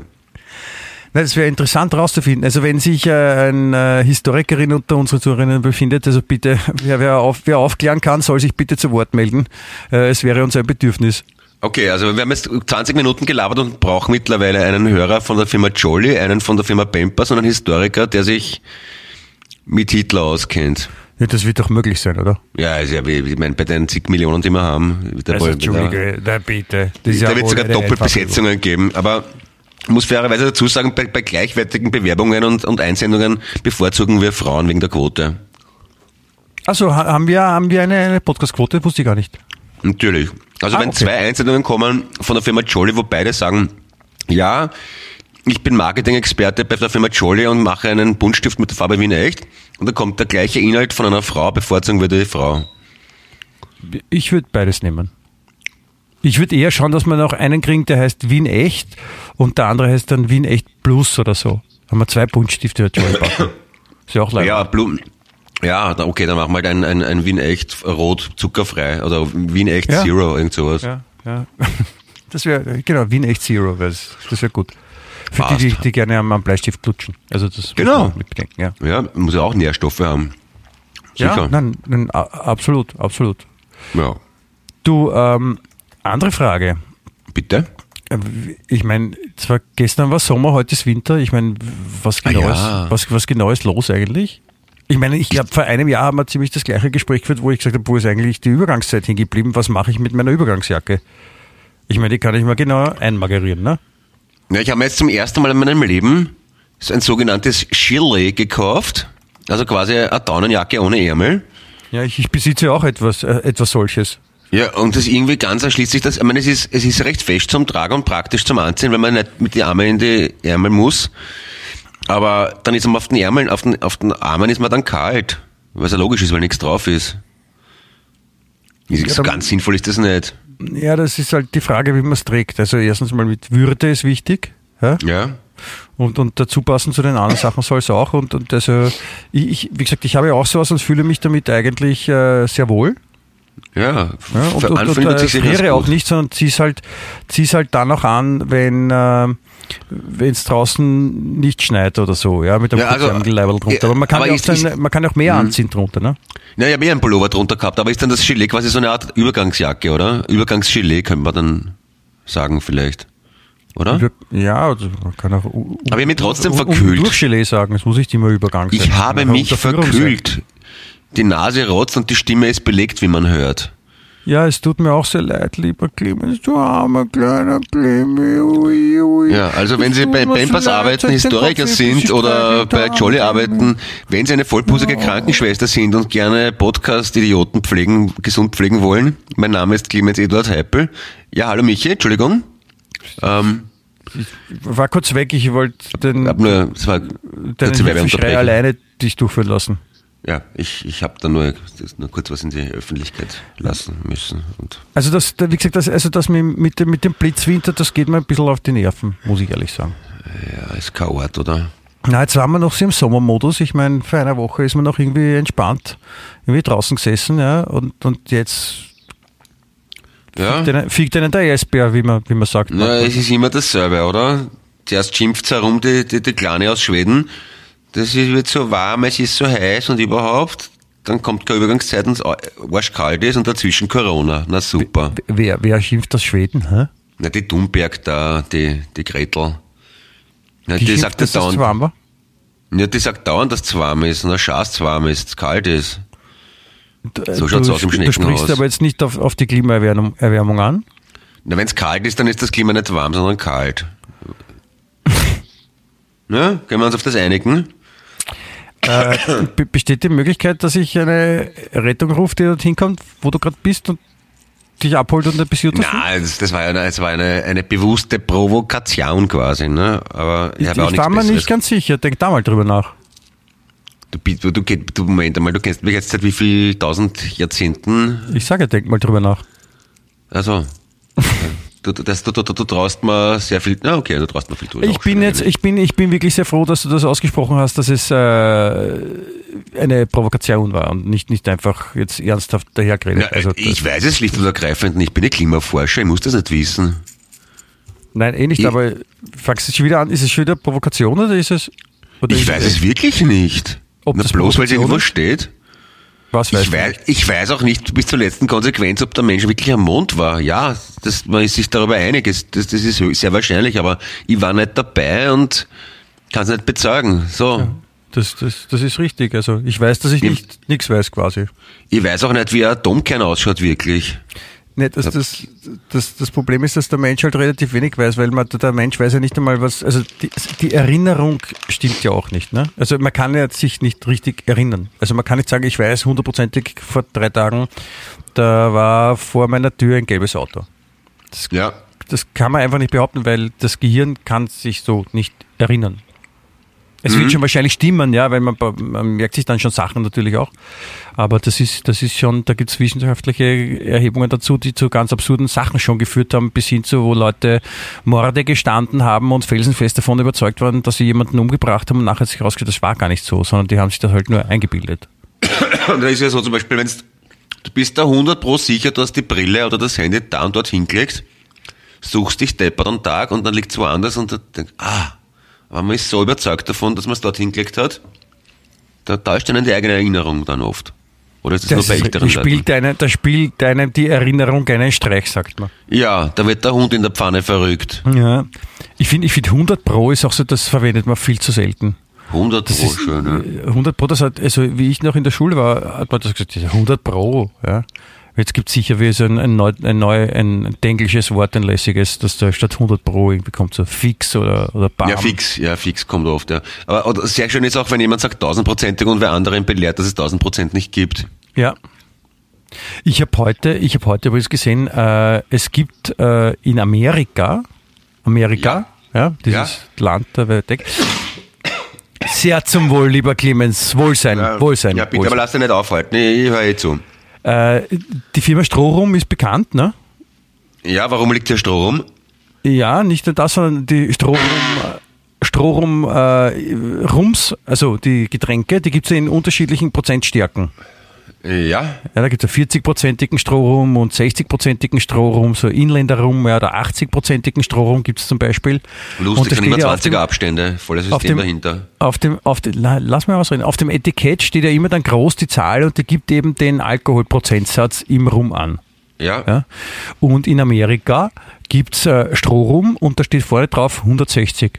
Nein, das wäre interessant herauszufinden. Also wenn sich äh, eine äh, Historikerin unter unseren Zuhörerinnen befindet, also bitte, wer, wer, auf, wer aufklären kann, soll sich bitte zu Wort melden. Äh, es wäre uns ein Bedürfnis. Okay, also wir haben jetzt 20 Minuten gelabert und brauchen mittlerweile einen Hörer von der Firma Jolly, einen von der Firma Pampers und einen Historiker, der sich mit Hitler auskennt. Ja, das wird doch möglich sein, oder? Ja, also ja, wie, ich meine, bei den zig Millionen, die wir haben, der Also, Entschuldige, na bitte. Das ist da ja wird wohl sogar Doppelbesetzungen geben, aber ich muss fairerweise dazu sagen, bei, bei gleichwertigen Bewerbungen und, und Einsendungen bevorzugen wir Frauen wegen der Quote. Also haben wir, haben wir eine, eine Podcast-Quote? Wusste ich gar nicht. Natürlich. Also Ah, wenn okay. zwei Einsendungen kommen von der Firma Jolly, wo beide sagen, ja, ich bin Marketing-Experte bei der Firma Jolly und mache einen Buntstift mit der Farbe Wien Echt und da kommt der gleiche Inhalt von einer Frau, bevorzugen würde die Frau. Ich würde beides nehmen. Ich würde eher schauen, dass wir noch einen kriegen, der heißt Wien Echt und der andere heißt dann Wien Echt Plus oder so. Haben wir zwei Buntstifte der Button. Ist ja auch leider. Ja, Blumen. Ja, okay, dann machen wir halt ein, ein, ein Wien Echt Rot zuckerfrei oder Wien Echt Ja. Zero, irgend sowas. ja, ja. Das wäre, genau, Wien Echt Zero, das, das wäre gut. Für Passt. die, die, die gerne am, am Bleistift lutschen. Also das muss Genau. man mitbedenken, ja. Ja, muss ja auch Nährstoffe haben. Sicher. Ja, nein, nein, absolut, absolut. Ja. Du, ähm, andere Frage. Bitte? Äh, Ich meine, zwar gestern war Sommer, heute ist Winter. Ich meine, was genau, Ah, ja. ist, was, was genau ist los eigentlich? Ich meine, ich glaube, vor einem Jahr haben wir ziemlich das gleiche Gespräch geführt, wo ich gesagt habe, wo ist eigentlich die Übergangszeit hingeblieben? Was mache ich mit meiner Übergangsjacke? Ich meine, die kann ich mal genau einmagerieren, ne? Ja, ich habe mir jetzt zum ersten Mal in meinem Leben ein sogenanntes Chile gekauft. Also quasi eine Daunenjacke ohne Ärmel. Ja, ich, ich besitze ja auch etwas, äh, etwas solches. Ja, und das irgendwie ganz erschließt sich das. Ich meine, es ist, es ist recht fest zum Tragen und praktisch zum Anziehen, weil man nicht mit den Armen in die Ärmel muss. Aber dann ist man auf den Ärmeln, auf den, auf den Armen ist man dann kalt. Was ja logisch ist, weil nichts drauf ist. Ist Ja, so ganz sinnvoll ist das nicht. Ja, das ist halt die Frage, wie man es trägt. Also erstens mal mit Würde ist wichtig. Ja? Ja. Und, und dazu passen zu den anderen Sachen soll es auch. Und, und also, ich, ich, wie gesagt, ich habe ja auch sowas und fühle mich damit eigentlich äh, sehr wohl. Ja, Ja, und, und, und äh, sich friere auch nicht, sondern zieh's halt, zieh's halt dann auch an, wenn äh, es draußen nicht schneit oder so, ja, mit einem Ja, also, Kurzärmel-Leiberl drunter. ja, aber man kann aber ja auch, ist- ist- dann, man kann auch mehr anziehen drunter, ne? Ja, ich habe eh einen Pullover drunter gehabt, aber ist dann das Gilet quasi so eine Art Übergangsjacke, oder? Übergangsgilet könnte man dann sagen vielleicht. Oder? Ja, also man kann auch. Aber ich hab mich trotzdem verkühlt. Durchgelee sagen, es muss nicht immer Übergang sein. Ich habe auch mich verkühlt. Die Nase rotzt und die Stimme ist belegt, wie man hört. Ja, es tut mir auch sehr leid, lieber Clemens, du armer kleiner Clemens. Ui, ui. Ja, also wenn Sie bei so Pampers arbeiten, den Historiker sind ich oder bei Jolly arbeiten, wenn Sie eine vollpusige Krankenschwester sind und gerne Podcast-Idioten pflegen, gesund pflegen wollen. Mein Name ist Clemens Eduard Heipel. Ja, hallo Michi, Entschuldigung. Ähm, War kurz weg, ich wollte den, nur, es war kurze Schrei alleine dich durchführen lassen. Ja, ich, ich habe da nur, nur kurz was in die Öffentlichkeit lassen müssen. Und Also das, da- wie gesagt, das, also das mit, dem, mit dem Blitzwinter, das geht mir ein bisschen auf die Nerven, muss ich ehrlich sagen. ja, ist kein Ort, oder? Na, jetzt waren wir noch so im Sommermodus. Ich meine, für eine Woche ist man noch irgendwie entspannt, irgendwie draußen gesessen, ja, und, und jetzt Ja. den, fiegt einen der Eisbär, wie man, wie man sagt. Na, es ist immer dasselbe, oder? Zuerst schimpft's herum, die, die, die Kleine aus Schweden. Das ist, wird so warm, es ist so heiß und überhaupt. Dann kommt keine Übergangszeit und es arschkalt ist und dazwischen Corona. Na super. Wer, wer schimpft aus Schweden? Hä? Na, die Dumberg da, die, die Gretel. Na, Die, die schimpft, sagt das das zu dauernd. warm war? Ja, die sagt dauernd, dass es warm ist, und der Schaß warm ist, es kalt ist. So schaut's du, aus im Du Schneckenhaus. sprichst aber jetzt nicht auf, auf die Klimaerwärmung Erwärmung an. Na, wenn es kalt ist, dann ist das Klima nicht warm, sondern kalt. ja, können wir uns auf das einigen? Äh, be- besteht die Möglichkeit, dass ich eine Rettung rufe, die dorthin kommt, wo du gerade bist und dich abholt und ein bisschen Nein, das, das war, eine, das war eine, eine bewusste Provokation quasi. Ne? Aber ich, Ich, ich war mir Besseres. nicht ganz sicher. Denk da mal drüber nach. Du, du, du, Moment einmal, du kennst mich jetzt seit wie viel tausend Jahrzehnten? Ich sage, denk mal drüber nach. Also, du, das, du, du, du, traust mir sehr viel, na okay, du traust mir viel zu. Ich bin jetzt, ich bin, ich bin wirklich sehr froh, dass du das ausgesprochen hast, dass es äh, eine Provokation war und nicht, nicht einfach jetzt ernsthaft dahergeredet. Na, also, ich das, weiß es schlicht und ergreifend nicht. Ich bin ein Klimaforscher, ich muss das nicht wissen. nein, eh nicht, ich- aber fangst du schon wieder an, ist es schon wieder Provokation oder ist es? Oder Ich ist weiß es wirklich nicht. Ob Na, das bloß weil es irgendwo steht. Was Ich weiß, ich weiß auch nicht bis zur letzten Konsequenz, ob der Mensch wirklich am Mond war. Ja, das, man ist sich darüber einig. Das, das ist sehr wahrscheinlich, aber ich war nicht dabei und kann es nicht bezeugen. So. Das, das, das ist richtig. Also ich weiß, dass ich Ja. nicht nichts weiß quasi. Ich weiß auch nicht, wie ein Atomkern ausschaut wirklich. Nee, das, das, das, das Problem ist, dass der Mensch halt relativ wenig weiß, weil man, der Mensch weiß ja nicht einmal was, also die, die Erinnerung stimmt ja auch nicht. Ne? Also man kann ja sich nicht richtig erinnern. Also man kann nicht sagen, ich weiß hundertprozentig vor drei Tagen, da war vor meiner Tür ein gelbes Auto. Ja. Das kann man einfach nicht behaupten, weil das Gehirn kann sich so nicht erinnern. Es wird schon wahrscheinlich stimmen, ja, weil man, man merkt sich dann schon Sachen natürlich auch. Aber das ist, das ist schon, da gibt es wissenschaftliche Erhebungen dazu, die zu ganz absurden Sachen schon geführt haben, bis hin zu, wo Leute Morde gestanden haben und felsenfest davon überzeugt waren, dass sie jemanden umgebracht haben und nachher sich herausgestellt, das war gar nicht so, sondern die haben sich das halt nur eingebildet. Und da ist ja so zum Beispiel, wenn du bist da 100 pro sicher, du hast die Brille oder das Handy da und dort hingelegt, suchst dich deppert am Tag und dann liegt es woanders und du denkst, ah, aber man ist so überzeugt davon, dass man es dort hingelegt hat, da täuscht einen die eigene Erinnerung dann oft. Oder ist das, Das nur bei älteren da, Leuten? spielt einem, da spielt einem die Erinnerung einen Streich, sagt man. Ja, da wird der Hund in der Pfanne verrückt. Ja. Ich finde, ich finde 100 Pro ist auch so, das verwendet man viel zu selten. 100 Das pro ist, schön, ja. äh, 100 Pro, das hat, also wie ich noch in der Schule war, hat man das gesagt, das ist 100 Pro, ja. Jetzt gibt es sicher wie so ein, ein, neu, ein, neu, ein englisches Wort, ein lässiges, das da statt 100 Pro irgendwie kommt, so fix oder, oder bam. Ja, fix, ja, fix kommt oft, ja. Aber sehr schön ist auch, wenn jemand sagt tausendprozentig und wer anderen belehrt, dass es tausend Prozent nicht gibt. Ja. Ich habe heute, ich habe heute übrigens gesehen, äh, es gibt äh, in Amerika, Amerika, ja, dieses Land der Welt, sehr zum Wohl, lieber Clemens, Wohlsein, Wohlsein. Ja, bitte, Wohlsein. aber lass dich nicht aufhalten, ich, ich höre eh zu. Äh, die Firma Strohrum ist bekannt, ne? Ja, warum liegt hier Stroh rum? Ja, nicht nur das, sondern die Strohrum, Strohrum äh, Rums, also die Getränke, die gibt es in unterschiedlichen Prozentstärken. Ja, Ja, da gibt es ja 40-prozentigen Strohrum und 60-prozentigen Strohrum, so Inländerrum, ja, oder 80-prozentigen Strohrum gibt es zum Beispiel. und lustig, da sind immer steht ja auf 20er dem, Abstände, volles auf System dem, dahinter. auf dem, auf dem, la- lass mal ausreden, auf dem Etikett steht ja immer dann groß die Zahl und die gibt eben den Alkoholprozentsatz im Rum an. Ja, Ja? Und in Amerika gibt's äh, Strohrum und da steht vorne drauf 160.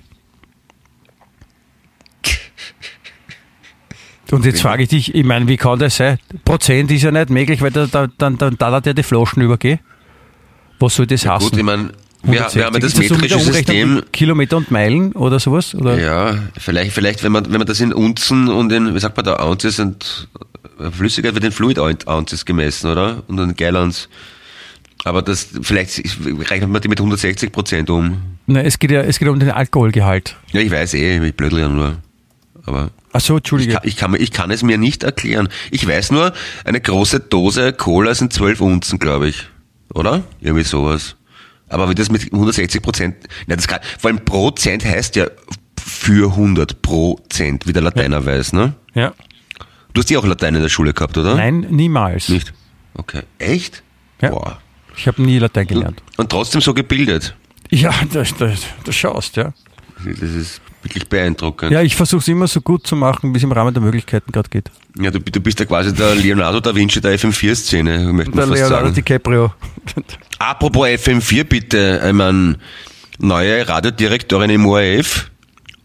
Und jetzt frage ich dich, ich meine, wie kann das sein? Prozent ist ja nicht möglich, weil da, da, dann, dann da ja die Flaschen übergehen. Was soll das heißen? gut, ich meine, wir, wir haben ja das 160. Ist so metrische System. Kilometer und Meilen oder sowas? Oder? Ja, vielleicht, vielleicht, wenn man, wenn man das in Unzen und in, wie sagt man da, Ounces und Flüssigkeit wird in Fluid Ounces gemessen, oder? Und in Gallons. Aber das, vielleicht rechnet man die mit 160 Prozent um. Nein, es geht ja es geht um den Alkoholgehalt. Ja, ich weiß eh, ich blödel ja nur. Aber Ach so, ich Entschuldige. kann, ich, kann, ich kann es mir nicht erklären. Ich weiß nur, eine große Dose Cola sind 12 Unzen, glaube ich. Oder? Irgendwie sowas. Aber wie das mit 160 Prozent, na, das kann, vor allem Prozent heißt ja für 100 Prozent, wie der Lateiner weiß, ne? Ja. Du hast ja auch Latein in der Schule gehabt, oder? Nein, niemals. Nicht? Okay. Echt? Ja. Boah. Ich habe nie Latein gelernt. Und trotzdem so gebildet. Ja, das, das, das schaust, ja. Das ist wirklich beeindruckend. Ja, ich versuche es immer so gut zu machen, wie es im Rahmen der Möglichkeiten gerade geht. Ja, du, du bist ja quasi der Leonardo da Vinci der FM4-Szene, möchte man fast Leonardo sagen. DiCaprio. Apropos FM4 bitte, ich mein, neue Radiodirektorin im ORF.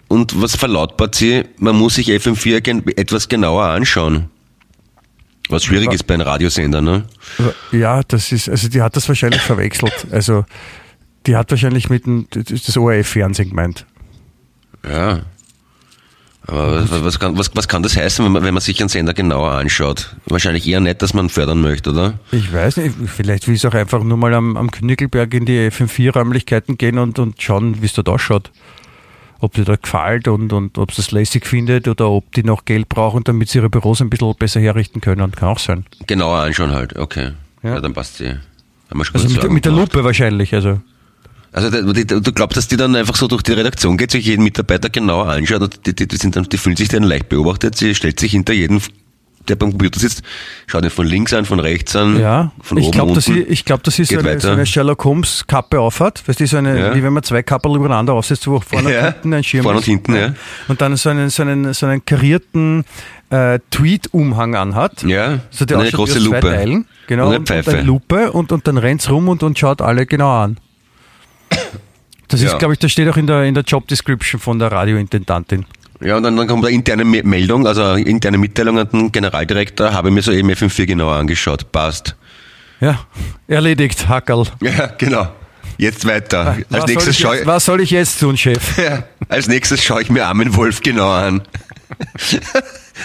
und was verlautbart sie? Man muss sich FM4 gen- etwas genauer anschauen. Was schwierig ist bei einem Radiosender, ne? Ja, das ist, also die hat das wahrscheinlich verwechselt. Also die hat wahrscheinlich mit dem, das ORF-Fernsehen gemeint. Ja. Aber was, was, kann, was, was kann das heißen, wenn man, wenn man sich einen Sender genauer anschaut? Wahrscheinlich eher nicht, dass man fördern möchte, oder? Ich weiß nicht, vielleicht will es auch einfach nur mal am, am Knügelberg in die FM4-Räumlichkeiten gehen und, und schauen, wie es dort ausschaut. Ob die da gefällt und, und ob es das lässig findet oder ob die noch Geld brauchen, damit sie ihre Büros ein bisschen besser herrichten können. Kann auch sein. Genauer anschauen halt, okay. Ja. Ja, dann passt sie. Also mit, mit der. Lupe wahrscheinlich. Also Also du glaubst, dass die dann einfach so durch die Redaktion geht, sich jeden Mitarbeiter genauer anschaut und die, die, die, sind dann, die fühlen sich dann leicht beobachtet, sie stellt sich hinter jeden, der beim Computer sitzt, schaut ihn von links an, von rechts an, Ja, von ich oben, glaube, dass unten. sie, ich glaub, dass sie so eine, so eine Sherlock Holmes Kappe aufhat. Weißt du, so eine, Ja. wie wenn man zwei Kappel übereinander aufsetzt, wo vorne Ja, und hinten ein Schirm vorne und hinten, ja. Und dann so einen, so einen, so einen karierten äh, Tweet-Umhang anhat. Ja, so der eine große Lupe. Genau, Und eine und, und Pfeife. eine Lupe und, und dann rennt's rum und, und schaut alle genau an. Das ist, Ja. glaube ich, das steht auch in der, in der Job Description von der Radiointendantin. Ja, und dann, dann kommt eine interne Me- Meldung, also eine interne Mitteilung an den Generaldirektor, habe mir soeben FM4 genauer angeschaut, passt. Ja, erledigt, Hackerl. Ja, genau. Jetzt weiter. Als Was soll, nächstes ich schaue jetzt, was soll ich jetzt tun, Chef? Ja, als nächstes schaue ich mir Armin Wolf genauer an.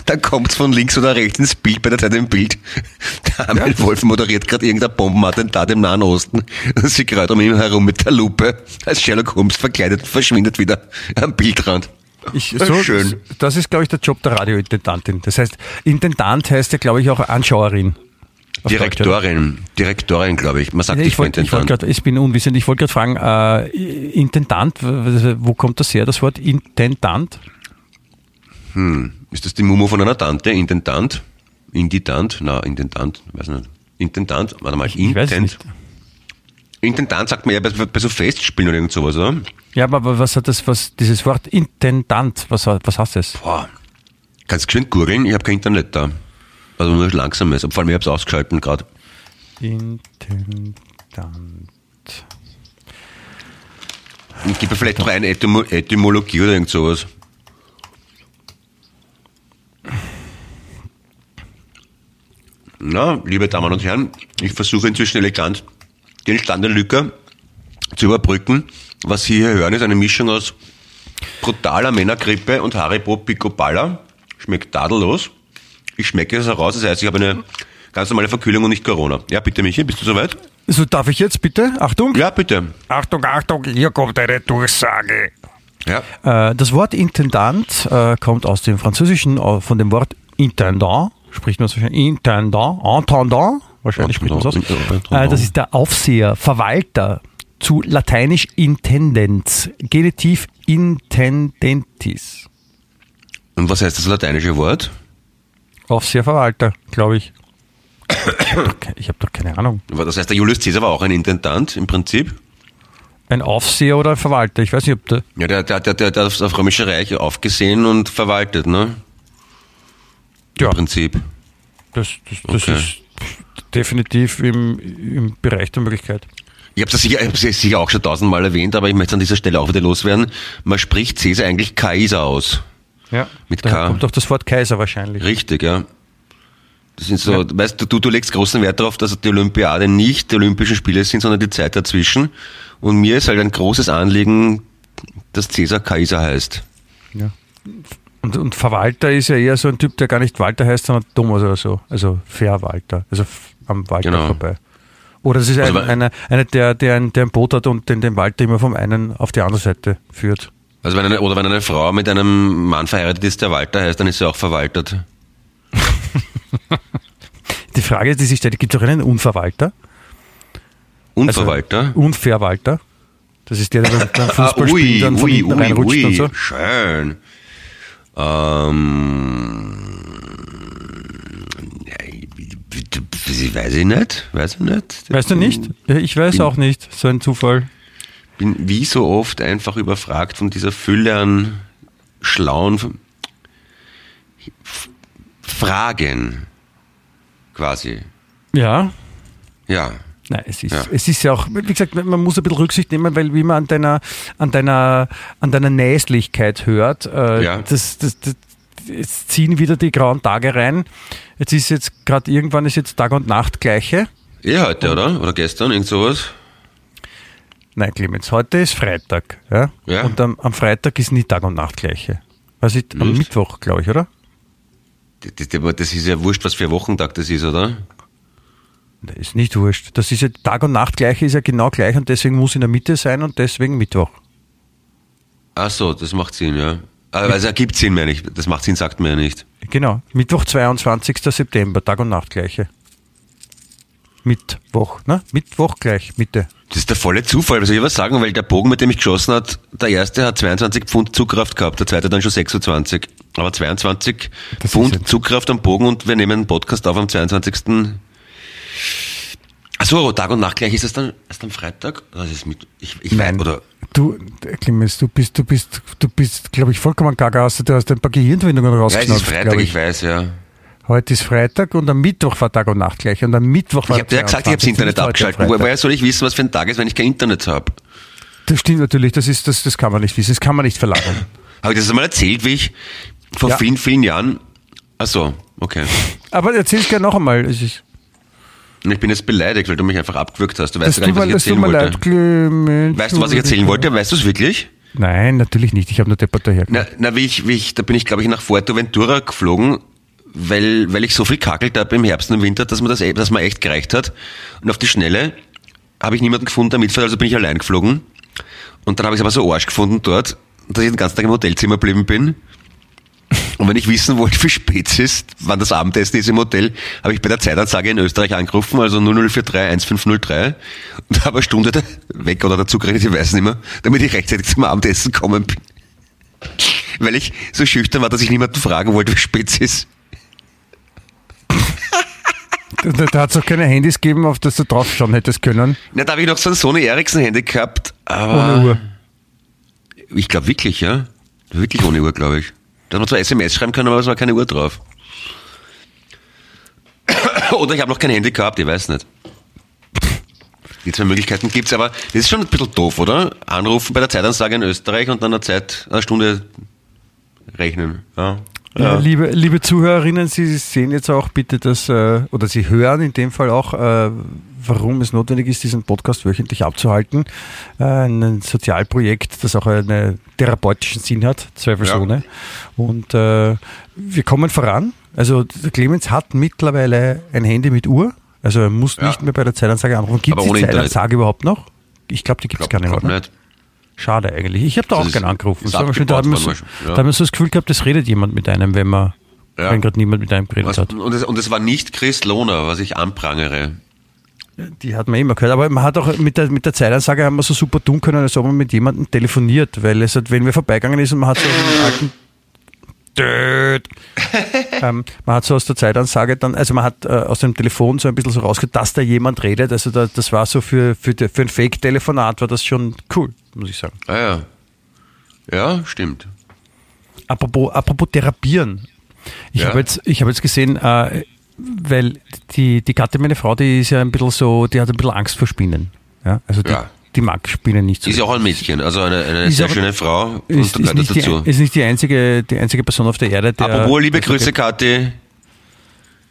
Dann kommt's von links oder rechts ins Bild, bei der Zeit im Bild. Der Armin Wolf moderiert gerade irgendein Bombenattentat im Nahen Osten. Und sie kreut um ihn herum mit der Lupe, als Sherlock Holmes verkleidet und verschwindet wieder am Bildrand. Ich, Ja, so, schön. Das ist, glaube ich, der Job der Radiointendantin. Das heißt, Intendant heißt ja, glaube ich, auch Anschauerin. Direktorin, Direktorin, glaube ich. Man sagt Ja, nicht ich, wollte, ich, grad, ich bin unwissend. Ich wollte gerade fragen, äh, Intendant, wo kommt das her, das Wort Intendant? Ist das die Mumu von einer Tante? Intendant? Indidant? Na, Intendant, weiß nicht. Intendant? Warte mal, Ich es Intent. Intendant sagt man ja bei, bei so Festspielen oder irgend sowas, oder? Ja, aber was hat das, was, dieses Wort Intendant, was, was heißt das? Boah. Kannst du schön googeln? Ich habe kein Internet da. Also nur langsames. Vor allem, ich habe es ausgeschalten gerade. Intendant. Ich gebe vielleicht noch eine Etymo Etymologie oder irgend sowas. Na, liebe Damen und Herren, ich versuche inzwischen elegant die entstandene Lücke zu überbrücken. Was Sie hier hören, ist eine Mischung aus brutaler Männergrippe und Haribo Picoballa. Schmeckt tadellos. Ich schmecke es heraus, das heißt, ich habe eine ganz normale Verkühlung und nicht Corona. Ja, bitte Michi, bist du soweit? So, darf ich jetzt bitte? Achtung! Ja, bitte. Achtung, Achtung, hier kommt eine Durchsage. Ja. Äh, das Wort Intendant äh, kommt aus dem Französischen, äh, von dem Wort Intendant, spricht man so schön, Intendant, Intendant, wahrscheinlich spricht man es aus. Das ist der Aufseher, Verwalter, zu lateinisch Intendens, Genitiv Intendentis. Und was heißt das lateinische Wort? Aufseher, Verwalter, glaube ich. Ich habe doch keine Ahnung. Das heißt, der Julius Caesar war auch ein Intendant im Prinzip. Ein Aufseher oder ein Verwalter, ich weiß nicht, ob der. Ja, der, der, der, der hat das auf Römische Reich aufgesehen und verwaltet, ne? Ja. Im Prinzip. Das, das, das Okay. ist definitiv im, im Bereich der Möglichkeit. Ich habe das sicher, ich sicher auch schon tausendmal erwähnt, aber ich möchte an dieser Stelle auch wieder loswerden. Man spricht Caesar eigentlich Kaiser aus. Ja. Mit K. kommt auch das Wort Kaiser wahrscheinlich. Richtig, ja. Das sind so, weißt du, du, du legst großen Wert darauf, dass die Olympiade nicht die Olympischen Spiele sind, sondern die Zeit dazwischen. Und mir ist halt ein großes Anliegen, dass Caesar Kaiser heißt. Ja. Und, und Verwalter ist ja eher so ein Typ, der gar nicht Walter heißt, sondern Thomas oder so. Also Verwalter. Also am Walter Genau. vorbei. Oder es ist Also ein, einer, einer der, der, ein, der ein Boot hat und den, den Walter immer vom einen auf die andere Seite führt. Also wenn eine, oder wenn eine Frau mit einem Mann verheiratet ist, der Walter heißt, dann ist sie auch verwaltet. Die Frage, die sich stellt, gibt es auch einen Unverwalter? Unverwalter. Also, Unverwalter. Das ist der, der beim- Ah, Fußballspielen dann von hinten reinrutscht und so. schön. Ähm, weiß ich nicht, weiß ich nicht. Weißt du nicht? Ich weiß auch nicht. So ein Zufall. Bin wie so oft einfach überfragt von dieser Fülle an schlauen Fragen, quasi. Ja, Ja. Nein, es ist, Ja. es ist ja auch, wie gesagt, man muss ein bisschen Rücksicht nehmen, weil wie man an deiner, an deiner, an deiner Näslichkeit hört, äh, Ja. das, das, das, jetzt ziehen wieder die grauen Tage rein. Jetzt ist jetzt gerade irgendwann ist jetzt Tag und Nacht gleiche. Eh heute, oder? Oder gestern, irgend sowas? Nein, Clemens, heute ist Freitag. Ja? Ja. Und am, am Freitag ist nie Tag und Nacht gleiche. Also am? Mittwoch, glaube ich, oder? Das, das, das ist ja wurscht, was für ein Wochentag das ist, oder? Das ist nicht wurscht. Das ist ja Tag und Nacht gleiche ist ja genau gleich und deswegen muss in der Mitte sein und deswegen Mittwoch. Ach so, das macht Sinn, ja. Aber Also ergibt Sinn, meine ich. Das macht Sinn, sagt mir ja nicht. Genau. Mittwoch, 22. September, Tag und Nacht gleiche. Mittwoch, ne? Mittwoch gleich, Mitte. Das ist der volle Zufall, was soll ich was sagen, weil der Bogen, mit dem ich geschossen hat, der erste hat 22 Pfund Zugkraft gehabt, der zweite dann schon 26. Aber 22 Das Pfund Zugkraft am Bogen und wir nehmen einen Podcast auf am 22. Achso, Tag und Nacht gleich ist das dann erst am Freitag? Das ist mit, ich, ich weiß, oder? Du, Clemens, du bist, du bist, du bist, glaube ich, vollkommen gaga. Hast du du hast ein paar Gehirnwindungen Ja, es rausgeschnappt, ist Freitag, glaub ich weiß, ja. Heute ist Freitag und am Mittwoch war Tag und Nacht gleich. Und am Mittwoch Ich war habe dir ja gesagt, ich habe das 22., Internet abgeschaltet. Woher soll ich wissen, was für ein Tag ist, wenn ich kein Internet habe? Das stimmt natürlich, das, ist, das, das kann man nicht wissen, das kann man nicht verlangen. Habe ich das einmal erzählt, wie ich vor Ja. vielen, vielen Jahren. Ach so, okay. Aber erzähl's gerne noch einmal. Es ist, Und ich bin jetzt beleidigt, weil du mich einfach abgewürgt hast. Du das weißt gar nicht, was ich erzählen wollte. leid, Clemens. Weißt du, was ich erzählen wollte? Weißt du es wirklich? Nein, natürlich nicht. Ich habe nur deppert daher. Na, na wie ich, wie ich, da bin ich, glaube ich, nach Fuerteventura geflogen, weil, weil ich so viel kakelt habe im Herbst und im Winter, dass mir das, e- dass mir echt gereicht hat. Und auf die Schnelle habe ich niemanden gefunden, der mitfährt, also bin ich allein geflogen. Und dann habe ich es aber so Arsch gefunden dort, dass ich den ganzen Tag im Hotelzimmer geblieben bin. Und wenn ich wissen wollte, wie spät es ist, wann das Abendessen ist im Hotel, habe ich bei der Zeitansage in Österreich angerufen, also 0043 1503, und habe eine Stunde weg oder dazu geredet, ich weiß nicht mehr, damit ich rechtzeitig zum Abendessen kommen bin. Weil ich so schüchtern war, dass ich niemanden fragen wollte, wie spät es ist. Da, da hat es auch keine Handys gegeben, auf das du draufschauen hättest können. Na, da habe ich noch so ein Sony Ericsson Handy gehabt, aber... Ohne Uhr. Ich glaube wirklich, ja. Wirklich ohne Uhr, glaube ich. Da hat man zwar SMS schreiben können, aber es war keine Uhr drauf. Oder ich habe noch kein Handy gehabt, ich weiß nicht. Die zwei Möglichkeiten gibt's, aber das ist schon ein bisschen doof, oder? Anrufen bei der Zeitansage in Österreich und dann eine Zeit, eine Stunde rechnen. Ja. Ja. Liebe, liebe Zuhörerinnen, Sie sehen jetzt auch bitte, dass, äh, oder Sie hören in dem Fall auch, äh, warum es notwendig ist, diesen Podcast wöchentlich abzuhalten. Äh, ein Sozialprojekt, das auch einen therapeutischen Sinn hat, zweifelsohne. Und äh, wir kommen voran. Also der Clemens hat mittlerweile ein Handy mit Uhr. Also er muss Ja. nicht mehr bei der Zeitansage anrufen. Gibt es die. Zeitansage überhaupt noch? Ich glaube, die gibt es gar nicht, oder? nicht. Schade eigentlich. Ich habe da Das auch ist- gerne angerufen. ist Das schon, da, worden, ja. da das Gefühl gehabt, es redet jemand mit einem, wenn man Ja. wenn gerade niemand mit einem geredet Was, hat. und, es, und es war nicht Chris Lohner, was ich anprangere. Die hat man immer gehört. Aber man hat auch mit der, mit der Zeitansage haben wir so super tun können, als ob man mit jemandem telefoniert, weil es hat, wenn wir vorbeigegangen ist und man hat so einen alten ähm, man hat so aus der Zeitansage dann, also man hat äh, aus dem Telefon so ein bisschen so rausgehört, dass da jemand redet. Also da, das war so für, für, für ein Fake-Telefonat war das schon cool, muss ich sagen. Ah ja. Ja, stimmt. Apropos, apropos Therapieren. Ich Ja. habe jetzt, ich habe jetzt gesehen, äh, weil die, die Katte, meine Frau, die ist ja ein bisschen so, die hat ein bisschen Angst vor Spinnen. Ja, also die, Ja. die mag Spinnen nicht so. Ist ja auch ein Mädchen, also eine, eine sehr aber- schöne Frau ist, ist, nicht dazu. die, ist nicht die einzige, die einzige Person auf der Erde, der. Apropos liebe also, Grüße, Kathi.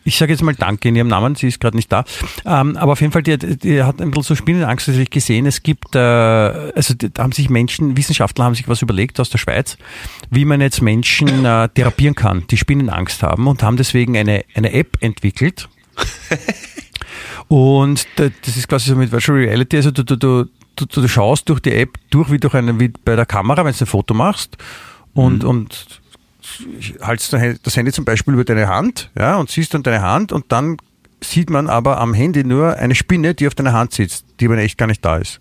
Ich sage jetzt mal Danke in ihrem Namen, sie ist gerade nicht da. Ähm, aber auf jeden Fall, die, hat- die hat ein bisschen so Spinnenangst natürlich gesehen. Es gibt, äh, also da haben sich Menschen, Wissenschaftler haben sich was überlegt aus der Schweiz, wie man jetzt Menschen äh, therapieren kann, die Spinnenangst haben und haben deswegen eine, eine App entwickelt. Und da- das ist quasi so mit Virtual Reality, also du, du, du, du, du schaust durch die App durch wie durch eine, wie bei der Kamera, wenn du ein Foto machst und, und haltst das Handy zum Beispiel über deine Hand, ja, und siehst dann deine Hand und dann sieht man aber am Handy nur eine Spinne, die auf deiner Hand sitzt, die aber echt gar nicht da ist.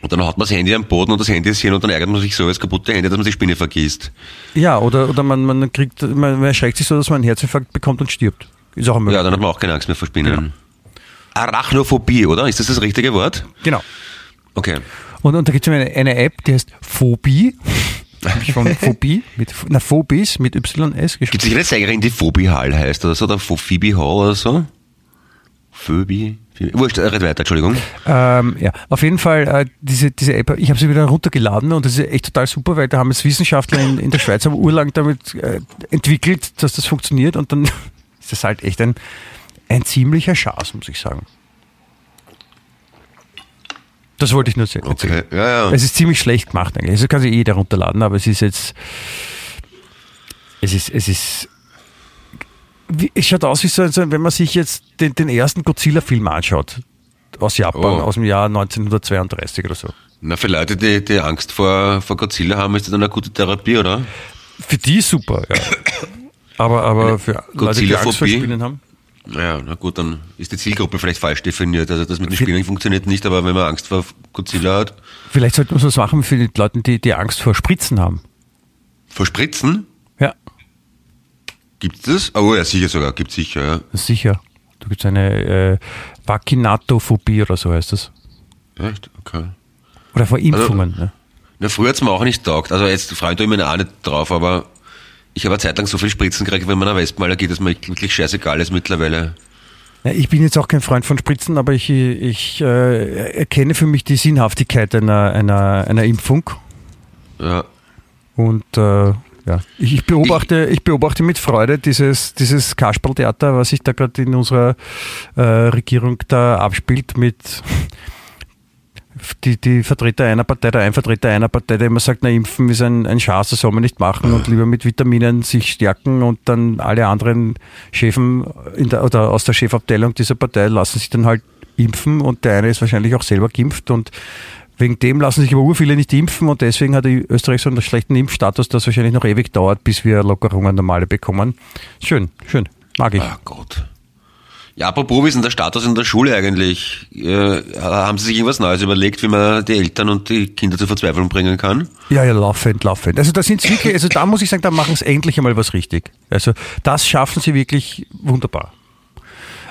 Und dann hat man das Handy am Boden und das Handy ist hier und dann ärgert man sich so das kaputte Handy, dass man die Spinne vergisst. Ja, oder, oder man, man kriegt, man, man erschreckt sich so, dass man einen Herzinfarkt bekommt und stirbt. Ist auch eine Ja, dann hat man auch keine Angst mehr vor Spinnen. Genau. Arachnophobie, oder? Ist das das richtige Wort? Genau. Okay. Und, und da gibt es eine, eine App, die heißt Phobie. Hab ich von Phobie, mit, na, Phobis mit YS Gibt geschrieben. es sicher eine Sängerin, die Phoebe Hall heißt oder so, oder Phoebe Hall oder so? Phobie? Wurscht, red weiter, Entschuldigung. Ähm, ja, auf jeden Fall, äh, diese, diese App, ich habe sie wieder runtergeladen und das ist echt total super, weil da haben es Wissenschaftler in, in der Schweiz haben urlang damit äh, entwickelt, dass das funktioniert und dann ist das halt echt ein, ein ziemlicher Schatz, muss ich sagen. Das wollte ich nur sehen. Okay, ja, ja. Es ist ziemlich schlecht gemacht eigentlich. Also kann sich jeder runterladen, aber es ist jetzt, es ist, es ist, wie, es schaut aus wie so, wenn man sich jetzt den, den ersten Godzilla-Film anschaut. Aus Japan, Oh. aus dem Jahr 1932 oder so. Na, für Leute, die, die Angst vor, vor Godzilla haben, ist das dann eine gute Therapie, oder? Für die super, ja. Aber, aber für Leute, die Angst vor? Spinnen haben. Ja, na gut, dann ist die Zielgruppe vielleicht falsch definiert. Also das mit den Spielen funktioniert nicht, aber wenn man Angst vor Godzilla hat, Vielleicht sollten wir sowas machen für die Leute, die, die Angst vor Spritzen haben. vor Spritzen, Ja, gibt's das? Oh ja, sicher sogar, gibt's sicher, ja. sicher. Da gibt es eine äh, Vakinatophobie oder so heißt das. Echt? Okay. Oder vor Impfungen. Also- ne? Na, früher hat's mir auch nicht taugt. Also jetzt freut ich mich auch nicht drauf, aber ich habe eine Zeit lang so viel Spritzen gekriegt, wenn man eine Wespenallergie, dass mir wirklich scheißegal ist mittlerweile. Ich bin jetzt auch kein Freund von Spritzen, aber ich, ich äh, erkenne für mich die Sinnhaftigkeit einer, einer, einer Impfung. Ja. Und äh, ja, ich, ich, beobachte, ich beobachte mit Freude dieses, dieses Kasperltheater, was sich da gerade in unserer äh, Regierung da abspielt mit die, die Vertreter einer Partei, der ein Vertreter einer Partei, der immer sagt, na, impfen ist ein, ein Schatz, das soll man nicht machen und lieber mit Vitaminen sich stärken und dann alle anderen Chefen der, oder aus der Chefabteilung dieser Partei lassen sich dann halt impfen und der eine ist wahrscheinlich auch selber geimpft und wegen dem lassen sich aber ur viele nicht impfen und deswegen hat die Österreich so einen schlechten Impfstatus, dass wahrscheinlich noch ewig dauert, bis wir Lockerungen normale bekommen. Schön, schön, mag ich. Ah Gott. Ja, apropos, wie ist denn der Status in der Schule eigentlich? Äh, haben Sie sich irgendwas Neues überlegt, wie man die Eltern und die Kinder zur Verzweiflung bringen kann? Ja, ja, laufend, laufend. Also da sind sie wirklich, also da muss ich sagen, da machen sie endlich einmal was richtig. Also das schaffen sie wirklich wunderbar.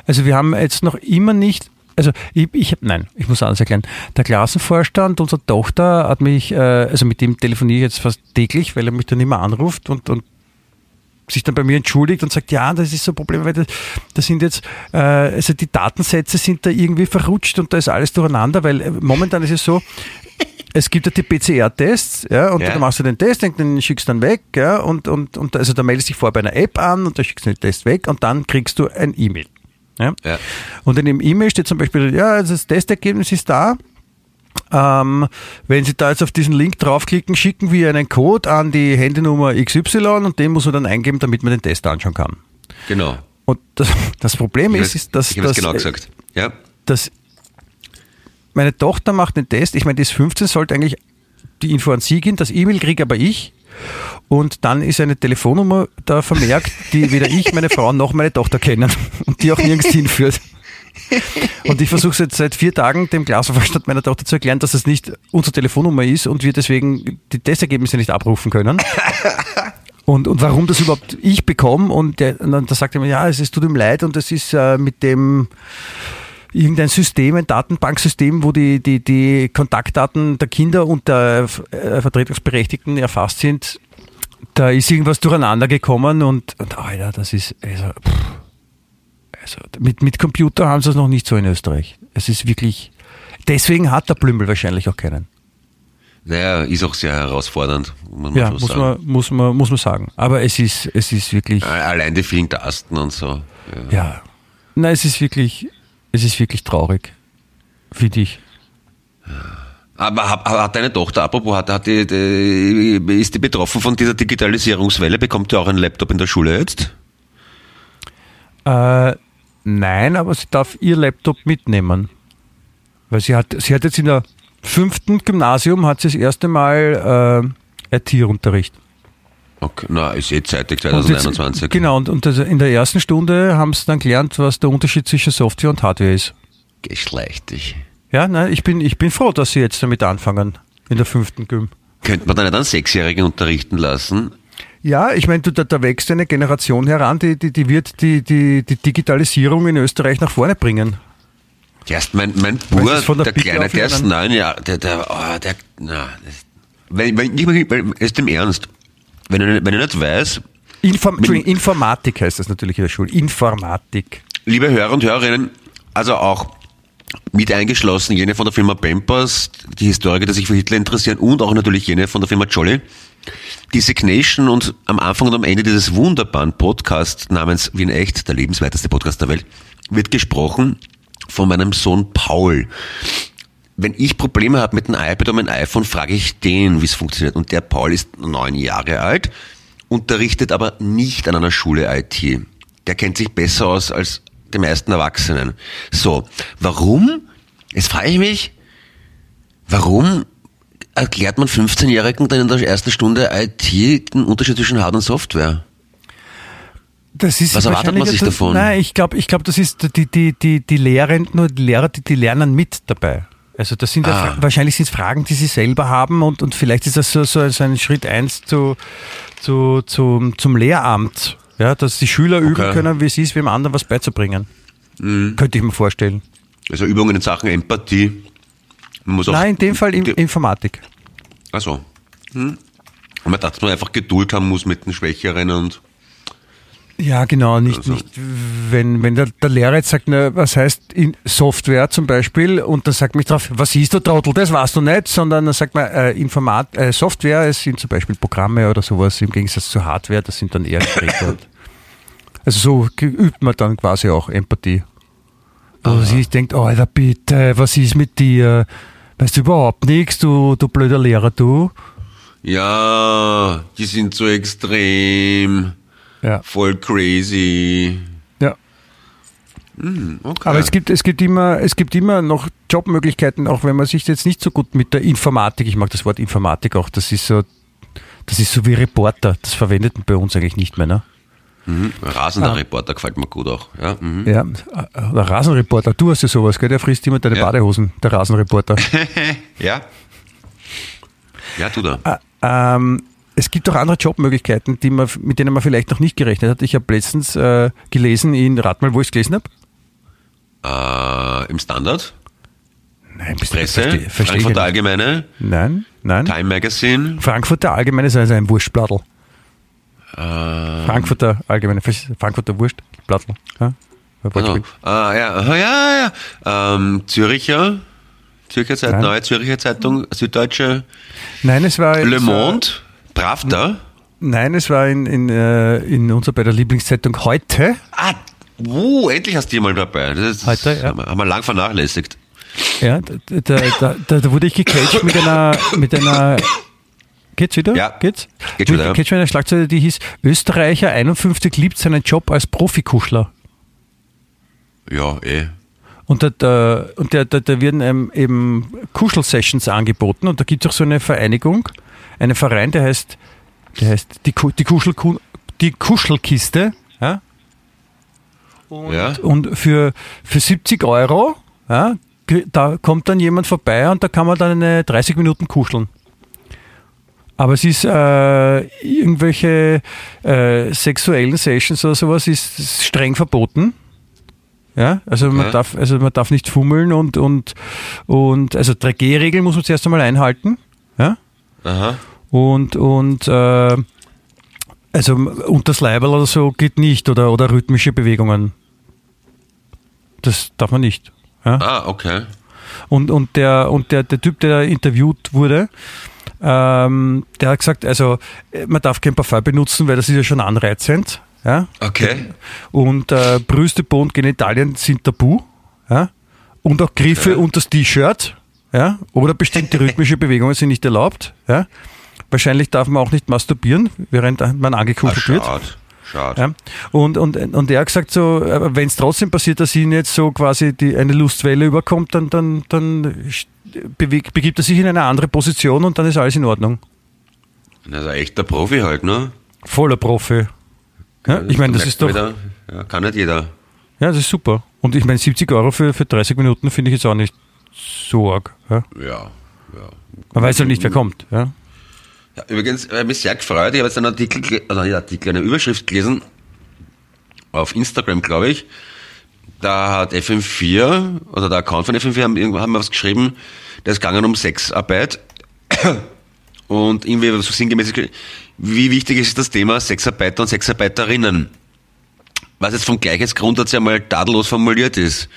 Also wir haben jetzt noch immer nicht, also ich, ich habe, nein, ich muss anders erklären. Der Klassenvorstand unserer Tochter hat mich, äh, also mit dem telefoniere ich jetzt fast täglich, weil er mich dann immer anruft und, und sich dann bei mir entschuldigt und sagt, ja, das ist so ein Problem, weil das, das sind jetzt, äh, also die Datensätze sind da irgendwie verrutscht und da ist alles durcheinander, weil äh, momentan ist es so, es gibt ja die PCR-Tests, ja, und Ja. dann machst du den Test, den schickst du dann weg, ja, und, und, und also da meldest du dich vor bei einer App an und da schickst du den Test weg und dann kriegst du ein E-Mail. Ja? Ja. Und in dem E-Mail steht zum Beispiel, ja, das Testergebnis ist da. Ähm, wenn Sie da jetzt auf diesen Link draufklicken, schicken wir einen Code an die Handynummer XY und den muss man dann eingeben, damit man den Test anschauen kann. Genau. Und das, das Problem Ich ist, ist dass, ich habe es genau gesagt. Ja. dass meine Tochter macht den Test, ich meine, die ist 15, sollte eigentlich die Info an sie gehen, das E-Mail kriege aber ich und dann ist eine Telefonnummer da vermerkt, die weder ich, meine Frau noch meine Tochter kennen und die auch nirgends hinführt. Und ich versuche jetzt seit vier Tagen dem Klassenvorstand meiner Tochter zu erklären, dass das nicht unsere Telefonnummer ist und wir deswegen die Testergebnisse nicht abrufen können. Und, und warum das überhaupt ich bekomme. Und, der, und dann da sagt er mir, ja, es, es tut ihm leid und es ist äh, mit dem irgendein System, ein Datenbanksystem, wo die, die, die Kontaktdaten der Kinder und der äh, Vertretungsberechtigten erfasst sind. Da ist irgendwas durcheinander gekommen und, und Alter, das ist, also, pff, also mit, mit Computer haben sie es noch nicht so in Österreich. Es ist wirklich, deswegen hat der Blümel wahrscheinlich auch keinen. Naja, ist auch sehr herausfordernd, muss man Ja, muss sagen. man, muss man, muss man sagen. Aber es ist, es ist wirklich, Allein die vielen Tasten und so. Ja. ja, na, es ist wirklich, es ist wirklich traurig, finde ich. Aber hat, deine Tochter, apropos, hat, hat die, die, ist die betroffen von dieser Digitalisierungswelle? Bekommt die auch einen Laptop in der Schule jetzt? Äh, nein, aber sie darf ihr Laptop mitnehmen. Weil sie hat, sie hat jetzt in der fünften Gymnasium hat sie das erste Mal äh, IT-Unterricht. Okay, na, ist eh zeitig, Und jetzt- 2021. Genau, und, und also in der ersten Stunde haben sie dann gelernt, was der Unterschied zwischen Software und Hardware ist. Geschlechtig. Ja, nein, ich bin, ich bin froh, dass sie jetzt damit anfangen, in der fünften Gym. Könnte man da nicht einen Sechsjährigen unterrichten lassen? Ja, ich meine, du, da, da wächst eine Generation heran, die, die, die wird die, die, die Digitalisierung in Österreich nach vorne bringen. Erst mein, mein von der der Kleine, der ist neun Jahre, der, der, oh, der, na, das, wenn, wenn, ich, wenn, ist im Ernst, wenn ich, wenn ich nicht weiß, Inform Entschuldigung, Informatik heißt das natürlich in der Schule. Informatik. liebe Hörer und Hörerinnen, Also auch mit eingeschlossen jene von der Firma Pampers, die Historiker, die sich für Hitler interessieren und auch natürlich jene von der Firma Jolly. Die Signation und am Anfang und am Ende dieses wunderbaren Podcasts namens Wien Echt, der lebenswerteste Podcast der Welt, wird gesprochen von meinem Sohn Paul. Wenn ich Probleme habe mit einem iPad oder meinem iPhone, frage ich den, wie es funktioniert. Und der Paul ist neun Jahre alt, unterrichtet aber nicht an einer Schule IT. Der kennt sich besser aus als die meisten Erwachsenen. So, warum? Jetzt frage ich mich, warum erklärt man 15-Jährigen dann in der ersten Stunde IT den Unterschied zwischen Hard- und Software? Das ist Was erwartet man sich davon? Nein, ich glaube, ich glaub, das ist die, die, die, die Lehrenden, die Lehrer, die, die lernen mit dabei. Also das sind ja, Ah. Fra- wahrscheinlich sind es Fragen, die sie selber haben und, und vielleicht ist das so, so, so ein Schritt eins zu, zu, zu, zum Lehramt. Ja, dass die Schüler üben Okay. können, wie es ist, wem anderen was beizubringen. Mhm. Könnte ich mir vorstellen. Also Übungen in Sachen Empathie. Muss auch Nein, in dem Fall in, Informatik. Also. Hm. Und man dachte, dass man einfach Geduld haben muss mit den Schwächeren und Ja, genau, nicht, Also- nicht wenn, wenn der, der Lehrer jetzt sagt, na, was heißt in Software zum Beispiel, und dann sagt mich drauf, was ist du Trottel, das weißt du nicht, sondern dann sagt man, äh, Informat äh, Software, es sind zum Beispiel Programme oder sowas im Gegensatz zu Hardware, das sind dann eher Geräte. also so übt man dann quasi auch Empathie. Wo sie denkt, Alter, bitte, was ist mit dir? Weißt du überhaupt nichts, du, du blöder Lehrer, du? ja, die sind so extrem, Ja. voll crazy. ja. Okay. Aber es gibt, es gibt immer, es gibt immer noch Jobmöglichkeiten, auch wenn man sich jetzt nicht so gut mit der Informatik, ich mag das Wort Informatik auch, das ist so, das ist so wie Reporter, das verwendet man bei uns eigentlich nicht mehr, ne? Mhm. Rasender Ah. Reporter gefällt mir gut auch. Ja, mhm. Ja, der Rasenreporter, du hast ja sowas, gell? Der frisst immer deine Ja. Badehosen, der Rasenreporter. ja. Ja, tu da. Ah, ähm, es gibt auch andere Jobmöglichkeiten, die man, mit denen man vielleicht noch nicht gerechnet hat. Ich habe letztens äh, gelesen in, rat mal, wo ich es gelesen habe? Äh, Im Standard, Nein, bist Presse, versteh- versteh ich Frankfurter. Allgemeine, Nein, nein. Time Magazine. Frankfurter Allgemeine ist also ein Wurstblattl. Äh, Frankfurter Allgemeine, Frankfurter Wurstblattl. Ja? Ein also, Wortspiel. ah, ja, aha, ja, ja. Ähm, Züricher, Zürcher Zeitung. Neue Zürcher Zeitung, Süddeutsche, Nein, es war Le Monde, Pravda. Nein, es war in, in, äh, in unserer bei der Lieblingszeitung heute. Ah, uh, endlich hast du mal dabei. Das ist, Heute, ja. haben, wir, haben wir lang vernachlässigt. Ja, da, da, da, da, wurde ich gecaged mit einer mit einer Geht's wieder? Ja. Geht's? Geht wieder. Geht's mit einer Schlagzeile, die hieß Österreicher 51 liebt seinen Job als Profikuschler. Ja, eh. Und da, da, und da, da, da werden eben Kuschel-Sessions angeboten und da gibt es auch so eine Vereinigung, einen Verein, der heißt, der heißt die, die, Kuschel, die Kuschelkiste. Ja? Und, Ja. und für, für 70 Euro, ja, da kommt dann jemand vorbei und da kann man dann eine 30 Minuten kuscheln. Aber es ist äh, irgendwelche äh, sexuellen Sessions oder sowas ist, ist streng verboten. Ja, also man Okay. darf, also man darf nicht fummeln und und und also 3G-Regeln muss man zuerst einmal einhalten. Ja. Aha. Und, und äh, also unters Leiberl oder so geht nicht oder, oder rhythmische Bewegungen. Das darf man nicht. Ja? Ah, okay. Und, und, der, und der, der Typ, der interviewt wurde, ähm, der hat gesagt, also äh, man darf kein Parfum benutzen, weil das ist ja schon anreizend. Ja? Okay. Und äh, Brüste, Po und Genitalien sind tabu. Ja? Und auch Griffe Okay. unter das T-Shirt. Ja? Oder bestimmte rhythmische Bewegungen sind nicht erlaubt. Ja? Wahrscheinlich darf man auch nicht masturbieren, während man Ah, angekuschelt wird. schade. Schade. Ja. Und, und, und er hat gesagt, so, wenn es trotzdem passiert, dass ihn jetzt so quasi die, eine Lustwelle überkommt, dann, dann, dann begibt er sich in eine andere Position und dann ist alles in Ordnung. Das ist ein echter Profi halt, ne? Voller Profi. Ja, ich meine, das ist doch, Wieder, ja, kann nicht jeder. ja, das ist super. Und ich meine, 70 Euro für, für 30 Minuten finde ich jetzt auch nicht so arg. Ja. Ja. ja. Man weiß halt nicht, wer kommt. Ja. Ja, übrigens, ich habe mich sehr gefreut. Ich habe jetzt einen Artikel, also einen Artikel, eine Überschrift gelesen, auf Instagram, glaube ich. Da hat FM4, oder der Account von FM4 haben, haben wir was geschrieben, da ist gegangen um Sexarbeit. Und irgendwie so sinngemäß, wie wichtig ist das Thema Sexarbeiter und Sexarbeiterinnen? Was jetzt vom Gleichheitsgrundsatz ja mal tadellos formuliert ist.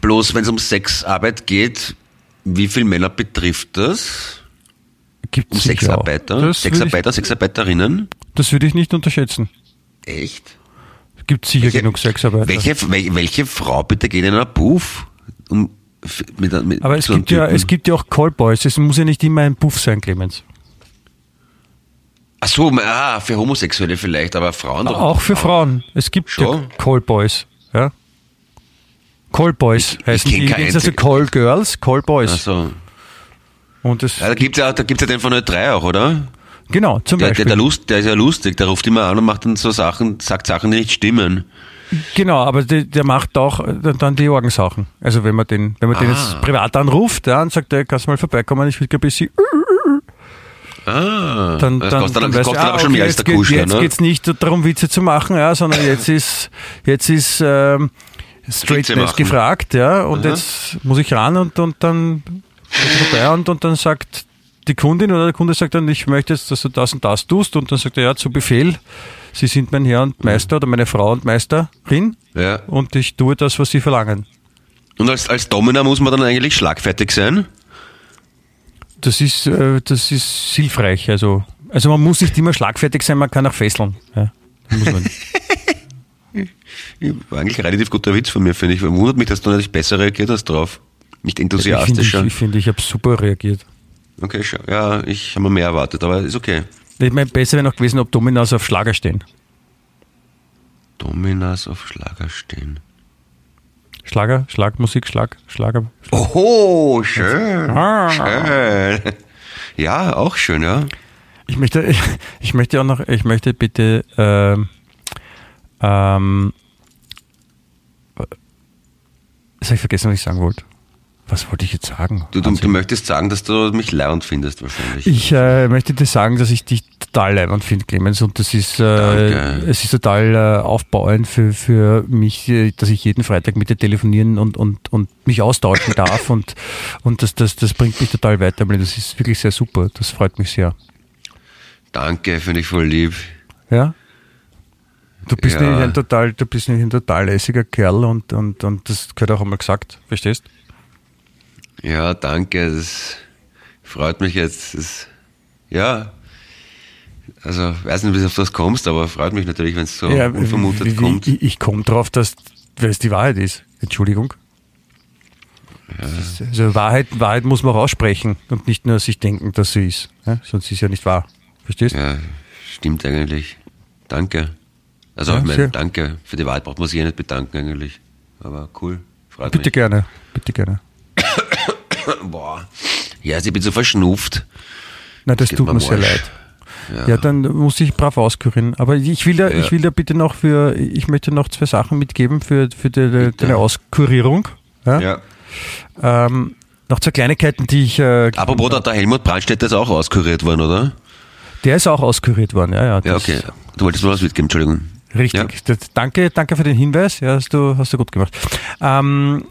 bloß wenn es um Sexarbeit geht, wie viele Männer betrifft das? Gibt Um Sexarbeiter? Sexarbeiter, Sexarbeiterinnen? ich, das würde ich nicht unterschätzen. Echt? Es gibt sicher genug Sexarbeiter. Welche, wel- welche Frau bitte geht in einen Puff? Um, mit, mit, Aber es so gibt, ja, es gibt ja auch Callboys. Es muss ja nicht immer ein Puff sein, Clemens. Ach so, ah, für Homosexuelle vielleicht, aber Frauen doch. Auch für Frauen. Es gibt ja Schon? Callboys. Ja? Callboys Ich- ich heißen kenn die. kein Also einzig- Callgirls, Callboys. Ach so. Und das, Ja, da gibt's ja, da gibt's ja den von der 3 auch, oder? Genau, zum Der, der, Beispiel. der, Lust, der ist ja lustig, der ruft immer an und macht dann so Sachen, sagt Sachen, die nicht stimmen. Genau, aber der, der macht auch äh, dann die Orgensachen. Also wenn man den, wenn man den Ah. jetzt privat anruft ja, und sagt, ey, kannst du mal vorbeikommen, ich will ein bisschen, Ah, dann, das dann, kostet, dann du, kostet ah, aber schon okay, mehr als jetzt der geht- Kuschel, Jetzt ne? geht's nicht darum, Witze zu machen, ja, sondern jetzt ist, jetzt ist ähm, Straightness gefragt, ja, und Aha. jetzt muss ich ran und, und dann geht vorbei und, und dann sagt die Kundin oder der Kunde sagt dann, ich möchte jetzt, dass du das und das tust und dann sagt er, ja, zu Befehl, Sie sind mein Herr und Meister oder meine Frau und Meisterin Ja. und ich tue das, was Sie verlangen. Und als, als Domina muss man dann eigentlich schlagfertig sein? Das ist, äh, das ist hilfreich. Also, also man muss nicht immer schlagfertig sein, man kann auch fesseln. Ja, muss man. War eigentlich ein relativ guter Witz von mir, finde ich. Wundert mich, dass du nicht besser reagiert hast drauf. Nicht ich finde, ich, finde, ich habe super reagiert. Okay. Ja, ich habe mir mehr erwartet, aber ist okay. Ich meine, besser wäre noch gewesen, ob Dominas auf Schlager stehen. Dominas auf Schlager stehen. Schlager, Schlagmusik, Schlag, Schlager. Oho, schön. Ah. Schön. Ja, auch schön, ja. Ich möchte, ich, ich möchte auch noch, ich möchte bitte, ähm, ähm, jetzt habe ich vergessen, was ich sagen wollte. Was wollte ich jetzt sagen? Du, du, Wahnsinn. du möchtest sagen, dass du mich leibend findest, wahrscheinlich. Ich äh, möchte dir sagen, dass ich dich total leibend finde, Clemens, und das ist, äh, Danke. es ist total äh, aufbauend für, für mich, äh, dass ich jeden Freitag mit dir telefonieren und, und, und mich austauschen darf und, und das, das, das bringt mich total weiter. Das ist wirklich sehr super. Das freut mich sehr. Danke, finde ich voll lieb. Ja? Du bist Ja. nämlich ein total, du bist nämlich ein total lässiger Kerl und, und, und das gehört auch einmal gesagt, verstehst? Ja, danke. Das freut mich jetzt. Das, ja. Also, weiß nicht, wie du auf das kommst, aber freut mich natürlich, wenn es so ja, unvermutet wie, wie, kommt. Ich, ich komme drauf, dass, es die Wahrheit ist. Entschuldigung. Ist- Also Wahrheit, Wahrheit muss man auch aussprechen und nicht nur sich denken, dass sie ist. Ja? Sonst ist es ja nicht wahr. Verstehst? Ja, stimmt eigentlich. Danke. Also, Ja, ich meine, danke. Für die Wahrheit braucht man sich ja nicht bedanken eigentlich. Aber cool. Freut Bitte gerne. Bitte gerne. Boah. Ja, also ich bin so verschnupft. Na, das geht tut mir sehr leid. Ja. dann muss ich brav auskurieren. Aber ich will ja, Ja. ich will ja bitte noch für, ich möchte noch zwei Sachen mitgeben für, für die, deine Auskurierung. Ja? Ja. Ähm, noch zwei Kleinigkeiten, die ich, äh, Apropos, da der Helmut Brandstätter ist auch auskuriert worden, oder? der ist auch auskuriert worden. Ja, ja, Ja, das- okay. Du wolltest nur was mitgeben, Entschuldigung. Richtig. Ja. Das, danke, danke für den Hinweis. Ja, hast du, hast du gut gemacht. Ähm,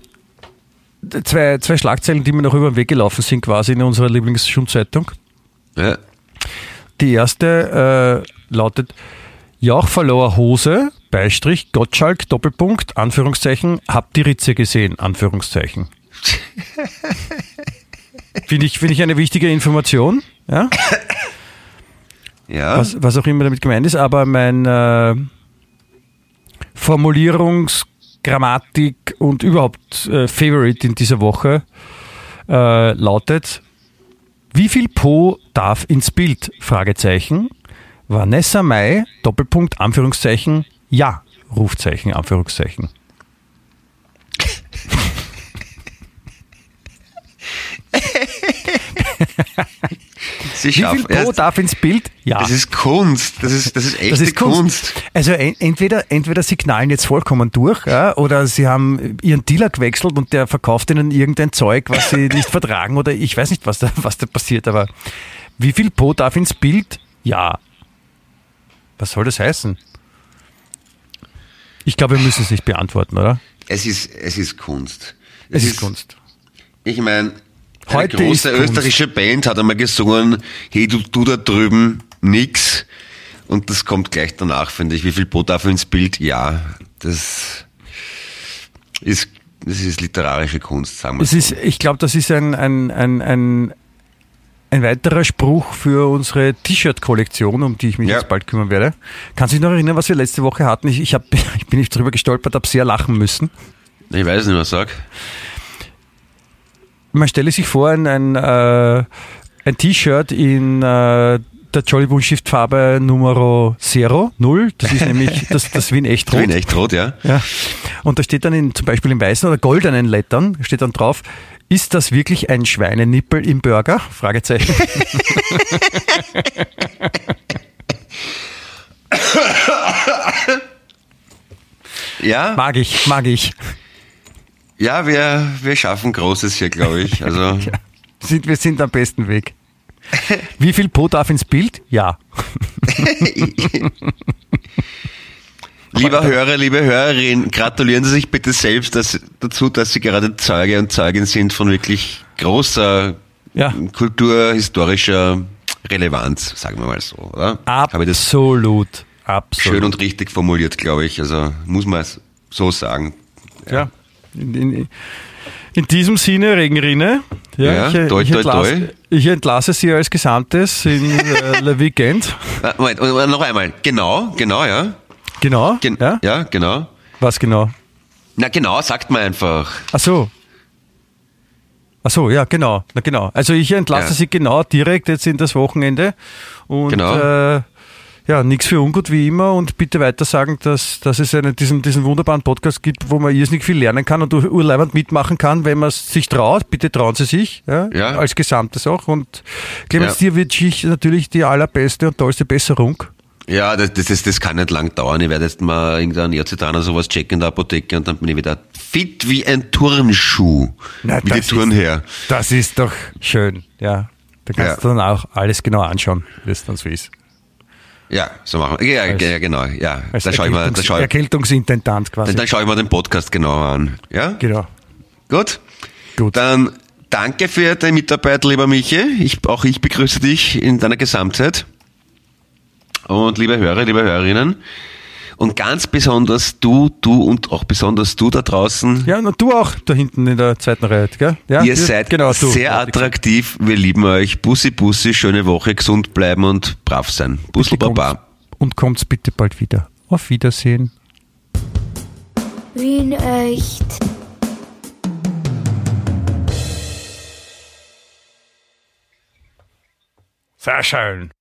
zwei, zwei Schlagzeilen, die mir noch über den Weg gelaufen sind, quasi in unserer Lieblingsschundzeitung. Ja. Die erste äh, lautet Jauch verlor Hose, Beistrich, Gottschalk, Doppelpunkt, Anführungszeichen, hab die Ritze gesehen, Anführungszeichen. Finde ich, finde ich eine wichtige Information, ja? Ja. was, was auch immer damit gemeint ist, aber mein äh, Formulierungsgrammatik und überhaupt äh, Favorite in dieser Woche äh, lautet Wie viel Po darf ins Bild? Fragezeichen. Vanessa Mai, Doppelpunkt, Anführungszeichen, ja, Rufzeichen, Anführungszeichen. Sie Wie viel Ja, darf ins Bild? Ja. das ist Kunst. Das ist, das ist echte Das ist Kunst. Kunst. Also en entweder, entweder sie knallen jetzt vollkommen durch ja, oder sie haben ihren Dealer gewechselt und der verkauft ihnen irgendein Zeug, was sie nicht vertragen oder ich weiß nicht, was da, was da passiert, aber wie viel Po darf ins Bild? Ja. Was soll das heißen? Ich glaube, wir müssen es nicht beantworten, oder? Es ist, es ist Kunst. Es ist Kunst. Ich meine, eine Heute große ist Kunst. österreichische Band hat einmal gesungen, hey, du, du da drüben, nix. Und das kommt gleich danach, finde ich. Wie viel Po darf ins Bild? Ja, das ist das ist literarische Kunst, sagen wir Es ist, ich glaube, das ist ein, ein, ein, ein, ein weiterer Spruch für unsere T-Shirt-Kollektion, um die ich mich Ja. jetzt bald kümmern werde. Kannst du dich noch erinnern, was wir letzte Woche hatten? Ich, ich, hab, ich bin nicht drüber gestolpert, habe sehr lachen müssen. Ich weiß nicht, was ich sag. Man stelle sich vor, ein, ein, äh, ein T-Shirt in äh, der Jolly Buntstiftfarbe Numero Zero, Null. Das ist nämlich das, das Wien echt Ich bin rot. echt rot, ja. Ja. Und da steht dann in, zum Beispiel in weißen oder goldenen Lettern, steht dann drauf, ist das wirklich ein Schweinenippel im Burger? Fragezeichen. Ja, Mag ich, mag ich. Ja wir, wir schaffen Großes hier, glaube ich. Also, Sind, wir sind am besten Weg. Wie viel Po darf ins Bild? Ja. lieber Hörer, liebe Hörerin, gratulieren Sie sich bitte selbst dass, dazu, dass Sie gerade Zeuge und Zeugin sind von wirklich großer Ja. kulturhistorischer Relevanz, sagen wir mal so, oder? Absolut. Absolut. schön und richtig formuliert, glaube ich. Also muss man es so sagen. Ja. In, in, in diesem Sinne, Regenrinne, ja, Ja, ich, toi, ich, entlasse, toi. ich entlasse Sie als Gesamtes in äh, Le Weekend. Ah, Moment, noch einmal. Genau, genau, ja. Genau. Gen ja? ja, genau. Was genau? Na genau, sagt man einfach. Ach so. Ach so, ja, genau. Na genau. Also ich entlasse Ja. Sie genau direkt jetzt in das Wochenende. Und Genau. äh, ja, nichts für ungut wie immer und bitte weiter sagen, dass, dass es einen, diesen, diesen wunderbaren Podcast gibt, wo man irrsinnig viel lernen kann und ur- urleibend mitmachen kann, wenn man es sich traut. Bitte trauen Sie sich, ja, Ja. als Gesamtes auch. Und Clemens, Ja. dir wünsche ich natürlich die allerbeste und tollste Besserung. Ja, das, das, das, das kann nicht lang dauern. Ich werde jetzt mal irgendein Erzählan oder sowas checken in der Apotheke und dann bin ich wieder fit wie ein Turnschuh. Na, wie die das Turnherr. Das ist doch schön, ja. Da kannst Ja. du dann auch alles genau anschauen, wie es dann so ist. Ja, so machen wir. Ja, Als- ja genau. Ja, da schaue ich, mal- da schau Erkältungsintendant quasi. dann, dann schau ich mal den Podcast genauer an. Ja? genau. Gut? Gut. Dann danke für deine Mitarbeit, lieber Michi. Ich, auch ich begrüße dich in deiner Gesamtheit. Und liebe Hörer, liebe Hörerinnen. Und ganz besonders du, du und auch besonders du da draußen. Ja, und du auch da hinten in der zweiten Reihe, gell? Ja, Ihr wir- seid genau, du. sehr attraktiv. Wir lieben euch. Bussi, Bussi, schöne Woche, gesund bleiben und brav sein. Bussi, Baba. Und kommt's bitte bald wieder. Auf Wiedersehen. Wien echt. Sehr schön.